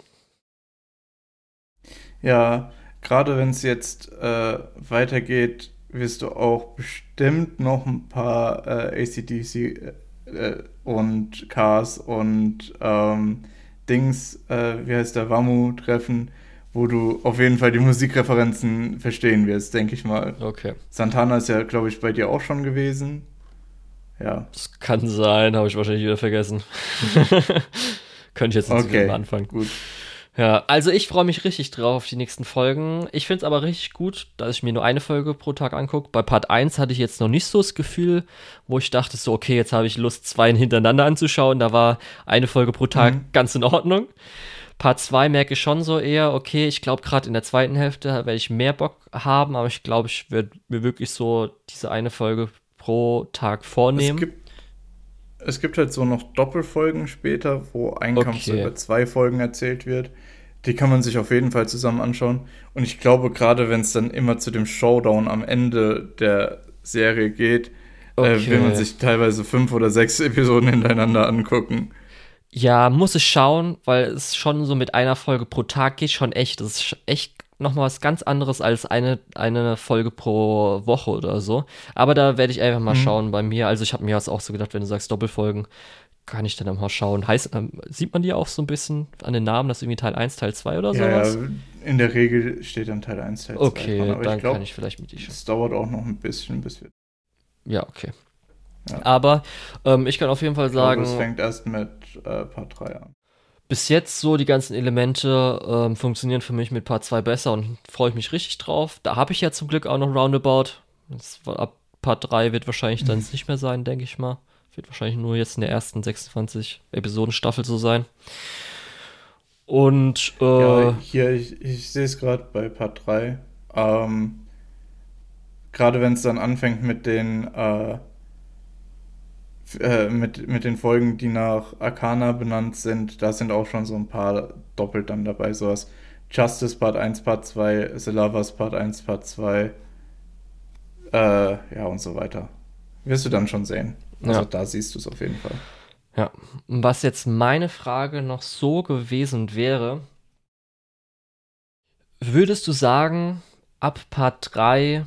Ja, gerade wenn es jetzt äh, weitergeht, wirst du auch bestimmt noch ein paar äh, ACDC äh, äh, und Cars und ähm, Dings, äh, wie heißt der, Wamu treffen, wo du auf jeden Fall die Musikreferenzen verstehen wirst, denke ich mal. Okay. Santana ist ja, glaube ich, bei dir auch schon gewesen. Ja. Das kann sein, habe ich wahrscheinlich wieder vergessen. Könnte ich jetzt nicht okay, anfangen. Gut. Ja, also ich freue mich richtig drauf auf die nächsten Folgen. Ich finde es aber richtig gut, dass ich mir nur eine Folge pro Tag angucke. Bei Part 1 hatte ich jetzt noch nicht so das Gefühl, wo ich dachte so, okay, jetzt habe ich Lust, zwei hintereinander anzuschauen. Da war eine Folge pro Tag mhm. ganz in Ordnung. Part 2 merke ich schon so eher, okay, ich glaube gerade in der zweiten Hälfte werde ich mehr Bock haben, aber ich glaube, ich werde mir wirklich so diese eine Folge pro Tag vornehmen. Es gibt, es gibt halt so noch Doppelfolgen später, wo ein okay. Kampf über zwei Folgen erzählt wird. Die kann man sich auf jeden Fall zusammen anschauen. Und ich glaube, gerade wenn es dann immer zu dem Showdown am Ende der Serie geht, okay. äh, will man sich teilweise fünf oder sechs Episoden hintereinander angucken. Ja, muss ich schauen, weil es schon so mit einer Folge pro Tag geht, schon echt. Das ist echt nochmal was ganz anderes als eine, eine Folge pro Woche oder so. Aber da werde ich einfach mal mhm. schauen bei mir. Also ich habe mir das auch so gedacht, wenn du sagst Doppelfolgen, kann ich dann mal schauen. Heißt, ähm, sieht man die auch so ein bisschen an den Namen, dass irgendwie Teil 1, Teil 2 oder sowas? Ja, in der Regel steht dann Teil 1, Teil 2. Okay, dann glaub, kann ich vielleicht mit dir schauen. Es dauert auch noch ein bisschen, bis wir. Ja, okay. Ja. Aber ähm, ich kann auf jeden Fall sagen. Es fängt erst mit äh, Part 3 an. Bis jetzt so die ganzen Elemente ähm, funktionieren für mich mit Part 2 besser und freue ich mich richtig drauf. Da habe ich ja zum Glück auch noch Roundabout. Das, ab Part 3 wird wahrscheinlich dann nicht mehr sein, denke ich mal. Wird wahrscheinlich nur jetzt in der ersten 26 Episoden Staffel so sein. Und äh, ja, hier, ich, ich sehe es gerade bei Part 3. Ähm, gerade wenn es dann anfängt mit den äh, äh, mit, mit den Folgen, die nach Arcana benannt sind, da sind auch schon so ein paar doppelt dann dabei, sowas. Justice Part 1, Part 2, The Lovers Part 1, Part 2, äh, ja und so weiter. Wirst du dann schon sehen. Also ja. da siehst du es auf jeden Fall. Ja, was jetzt meine Frage noch so gewesen wäre, würdest du sagen, ab Part 3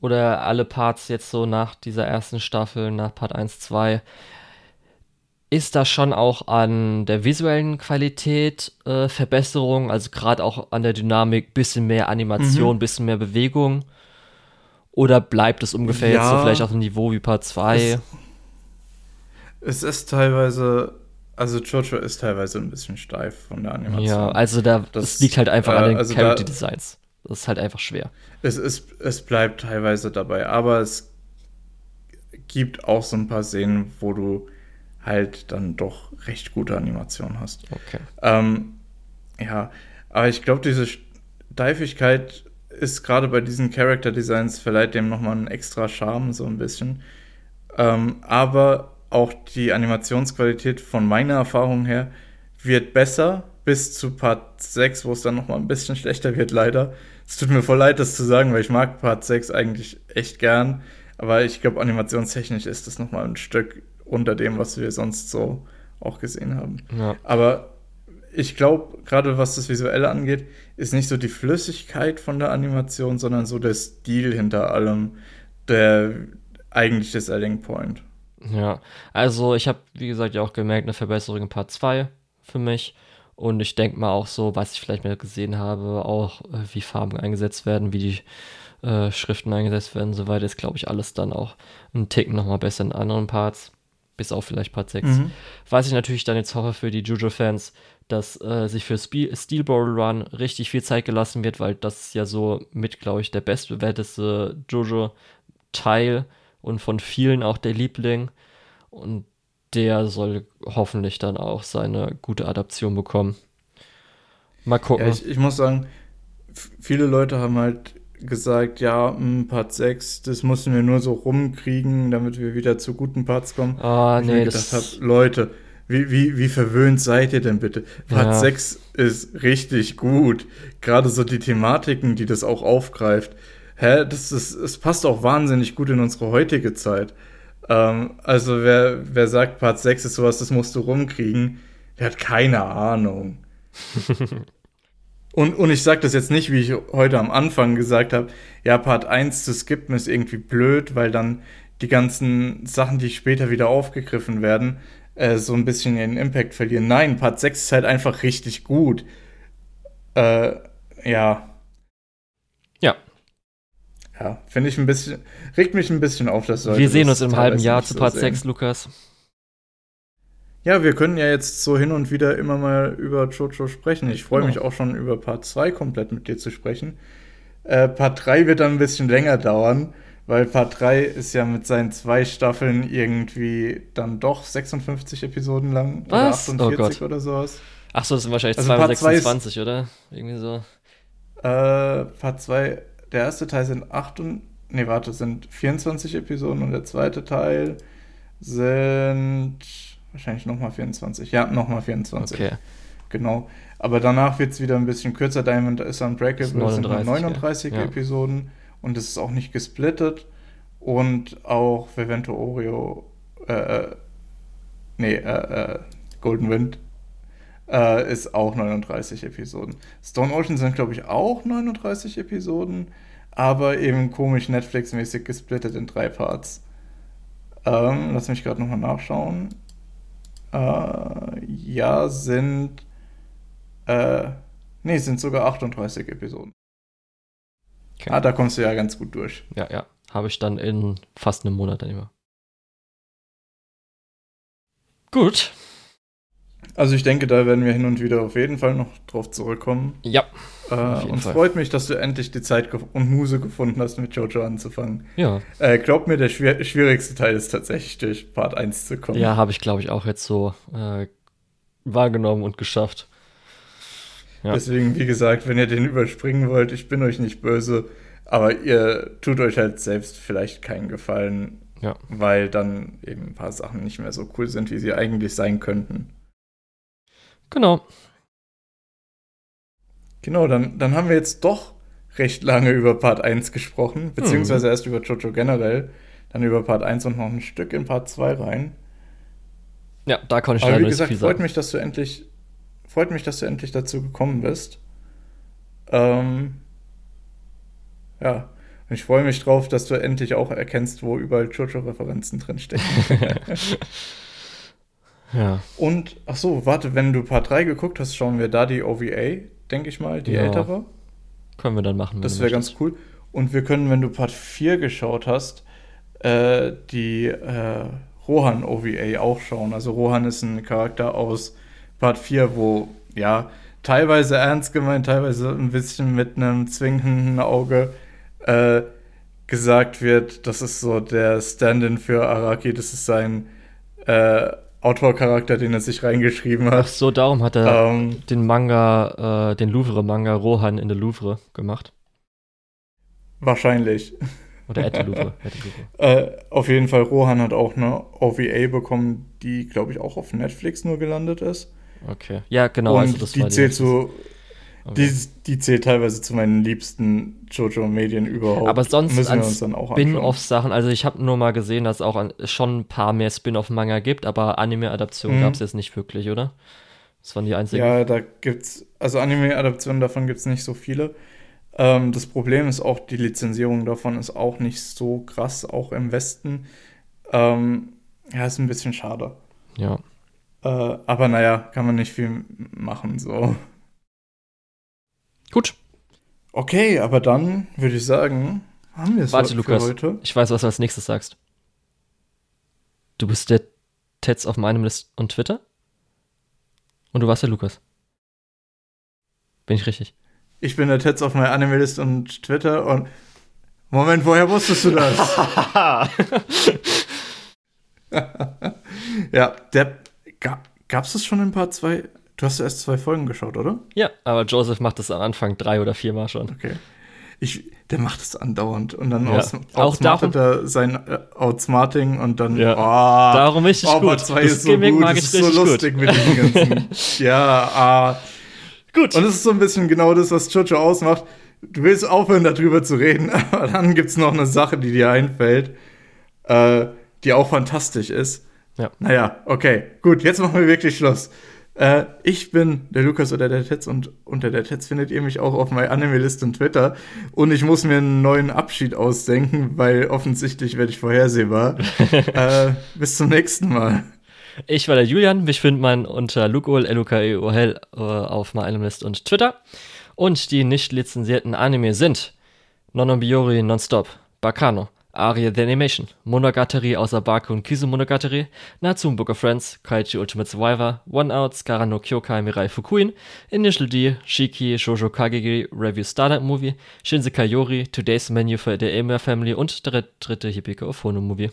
oder alle Parts jetzt so nach dieser ersten Staffel, nach Part 1, 2, ist da schon auch an der visuellen Qualität äh, Verbesserung, also gerade auch an der Dynamik, bisschen mehr Animation, mhm. bisschen mehr Bewegung? Oder bleibt es ungefähr ja, jetzt so vielleicht auf dem Niveau wie Part 2? Es, es, ist teilweise, also Jojo ist teilweise ein bisschen steif von der Animation. Ja, also da, das, das liegt halt einfach äh, an den also Character Designs. Das ist halt einfach schwer. Es, ist, es bleibt teilweise dabei, aber es gibt auch so ein paar Szenen, wo du halt dann doch recht gute Animationen hast. Okay. Ähm, ja, aber ich glaube, diese Steifigkeit ist gerade bei diesen Character Designs verleiht dem nochmal einen extra Charme, so ein bisschen. Ähm, aber auch die Animationsqualität von meiner Erfahrung her wird besser bis zu Part 6, wo es dann nochmal ein bisschen schlechter wird, leider. Es tut mir voll leid, das zu sagen, weil ich mag Part 6 eigentlich echt gern. Aber ich glaube, animationstechnisch ist das nochmal ein Stück unter dem, was wir sonst so auch gesehen haben. Ja. Aber ich glaube, gerade was das Visuelle angeht, ist nicht so die Flüssigkeit von der Animation, sondern so der Stil hinter allem, der eigentlich der Selling Point. Ja, also ich habe, wie gesagt, ja auch gemerkt, eine Verbesserung in Part 2 für mich. Und ich denke mal auch so, was ich vielleicht mal gesehen habe, auch äh, wie Farben eingesetzt werden, wie die äh, Schriften eingesetzt werden und so weiter, ist, glaube ich, alles dann auch ein Ticken nochmal besser in anderen Parts. Bis auf vielleicht Part 6. Mhm. Was ich natürlich dann jetzt hoffe für die Jujo-Fans, dass äh, sich für Spe Steel Ball Run richtig viel Zeit gelassen wird, weil das ist ja so mit, glaube ich, der bestbewerteste Jojo-Teil und von vielen auch der Liebling. Und der soll hoffentlich dann auch seine gute Adaption bekommen. Mal gucken. Ja, ich, ich muss sagen, viele Leute haben halt gesagt, ja, hm, Part 6, das mussten wir nur so rumkriegen, damit wir wieder zu guten Parts kommen. Ah, nee, ich das hab, Leute, wie, wie, wie verwöhnt seid ihr denn bitte? Part ja. 6 ist richtig gut. Gerade so die Thematiken, die das auch aufgreift. Hä, das ist, es passt auch wahnsinnig gut in unsere heutige Zeit. Ähm, also wer, wer sagt, Part 6 ist sowas, das musst du rumkriegen, der hat keine Ahnung. und, und ich sage das jetzt nicht, wie ich heute am Anfang gesagt habe, ja, Part 1 zu skippen ist irgendwie blöd, weil dann die ganzen Sachen, die später wieder aufgegriffen werden, äh, so ein bisschen ihren Impact verlieren. Nein, Part 6 ist halt einfach richtig gut. Äh, ja. Ja. ja, finde ich ein bisschen, regt mich ein bisschen auf, dass Leute Wir sehen uns im halben Jahr zu Part so 6, Lukas. Ja, wir können ja jetzt so hin und wieder immer mal über Jojo sprechen. Ich freue genau. mich auch schon über Part 2 komplett mit dir zu sprechen. Äh, Part 3 wird dann ein bisschen länger dauern, weil Part 3 ist ja mit seinen zwei Staffeln irgendwie dann doch 56 Episoden lang Was? oder 48 oh oder sowas. Ach so, das sind wahrscheinlich also 226, ist, oder? Irgendwie so. Äh, Part 2, der erste Teil sind 8 und, nee, warte, sind 24 Episoden und der zweite Teil sind wahrscheinlich nochmal 24. Ja, nochmal 24. Okay. Genau. Aber danach wird es wieder ein bisschen kürzer. Diamond is Unbreakable das sind 39 ja. Episoden und es ist auch nicht gesplittet. Und auch Vivento Oreo, äh, äh nee, äh, äh, Golden Wind äh, ist auch 39 Episoden. Stone Ocean sind, glaube ich, auch 39 Episoden, aber eben komisch Netflix-mäßig gesplittet in drei Parts. Ähm, lass mich gerade nochmal nachschauen. Äh, ja, sind. Äh, nee, sind sogar 38 Episoden. Okay. Ah, da kommst du ja ganz gut durch. Ja, ja. Habe ich dann in fast einem Monat dann immer. Gut. Also ich denke, da werden wir hin und wieder auf jeden Fall noch drauf zurückkommen. Ja. Äh, und es freut mich, dass du endlich die Zeit und Muse gefunden hast, mit Jojo anzufangen. Ja. Äh, glaub mir, der schwer schwierigste Teil ist tatsächlich durch Part 1 zu kommen. Ja, habe ich, glaube ich, auch jetzt so äh, wahrgenommen und geschafft. Ja. Deswegen, wie gesagt, wenn ihr den überspringen wollt, ich bin euch nicht böse, aber ihr tut euch halt selbst vielleicht keinen Gefallen, ja. weil dann eben ein paar Sachen nicht mehr so cool sind, wie sie eigentlich sein könnten. Genau. Genau, dann, dann haben wir jetzt doch recht lange über Part 1 gesprochen, beziehungsweise mhm. erst über Jojo generell, dann über Part 1 und noch ein Stück in Part 2 rein. Ja, da konnte ich Aber wie gesagt, freut mich, dass du endlich, freut mich, dass du endlich dazu gekommen bist. Ähm, ja, und ich freue mich drauf, dass du endlich auch erkennst, wo überall Jojo-Referenzen drinstecken. Ja. Und, ach so, warte, wenn du Part 3 geguckt hast, schauen wir da die OVA, denke ich mal, die ja. ältere. Können wir dann machen. Das wäre ganz cool. Und wir können, wenn du Part 4 geschaut hast, äh, die äh, Rohan OVA auch schauen. Also Rohan ist ein Charakter aus Part 4, wo, ja, teilweise ernst gemeint, teilweise ein bisschen mit einem zwingenden Auge äh, gesagt wird, das ist so der Stand-in für Araki, das ist sein äh, Autorcharakter, den er sich reingeschrieben hat. Ach so, darum hat er ähm, den Manga, äh, den Louvre-Manga Rohan in der Louvre gemacht. Wahrscheinlich. Oder Ed Louvre. äh, auf jeden Fall, Rohan hat auch eine OVA bekommen, die, glaube ich, auch auf Netflix nur gelandet ist. Okay. Ja, genau. Und also die zählt so Okay. Die, die zählt teilweise zu meinen liebsten JoJo-Medien überhaupt. Aber sonst müssen wir uns dann auch Spin-off-Sachen, also ich habe nur mal gesehen, dass es auch schon ein paar mehr Spin-off-Manga gibt, aber Anime-Adaptionen mhm. gab es jetzt nicht wirklich, oder? Das waren die einzigen. Ja, da gibt's, also Anime-Adaptionen davon gibt es nicht so viele. Ähm, das Problem ist auch, die Lizenzierung davon ist auch nicht so krass, auch im Westen. Ähm, ja, ist ein bisschen schade. Ja. Äh, aber naja, kann man nicht viel machen, so. Gut. Okay, aber dann würde ich sagen, haben wir es Warte, Lukas, heute. Ich weiß, was du als nächstes sagst. Du bist der Tets auf meinem List und Twitter? Und du warst der Lukas. Bin ich richtig? Ich bin der Tets auf meinem Anime-List und Twitter und. Moment, woher wusstest du das? ja, der. Gab es das schon in Part 2? Du hast erst zwei Folgen geschaut, oder? Ja, aber Joseph macht das am Anfang drei oder viermal schon. Okay. Ich, der macht es andauernd und dann ja. outsmartet er sein äh, Outsmarting und dann ja. oh, darum richtig oh, gut. Zwei das ist so Gimmick gut. mag ich das ist so lustig gut. mit diesem ganzen. ja, ah. Gut. Und es ist so ein bisschen genau das, was Jojo ausmacht. Du willst aufhören, darüber zu reden, aber dann gibt es noch eine Sache, die dir einfällt, äh, die auch fantastisch ist. Ja. Naja, okay, gut, jetzt machen wir wirklich Schluss. Äh, ich bin der Lukas oder der Tetz und unter der Tetz findet ihr mich auch auf meiner Anime-List und Twitter. Und ich muss mir einen neuen Abschied ausdenken, weil offensichtlich werde ich vorhersehbar. äh, bis zum nächsten Mal. Ich war der Julian. Mich findet man unter Lukol, l u k e o l äh, auf meiner List und Twitter. Und die nicht lizenzierten Anime sind Nononbiori Nonstop, Bacano, Aria the Animation, Monogatari außer Baku und Kizu Monogatari, Natsun Book of Friends, Kaichi Ultimate Survivor, One Out, Skara no Kyokai Mirai Fukuin, Initial D, Shiki, Shoujo Kagegi, Review Startup Movie, Shinsekai Yori, Today's Menu für the Elmer Family und der dritte Hibiko of Hono Movie.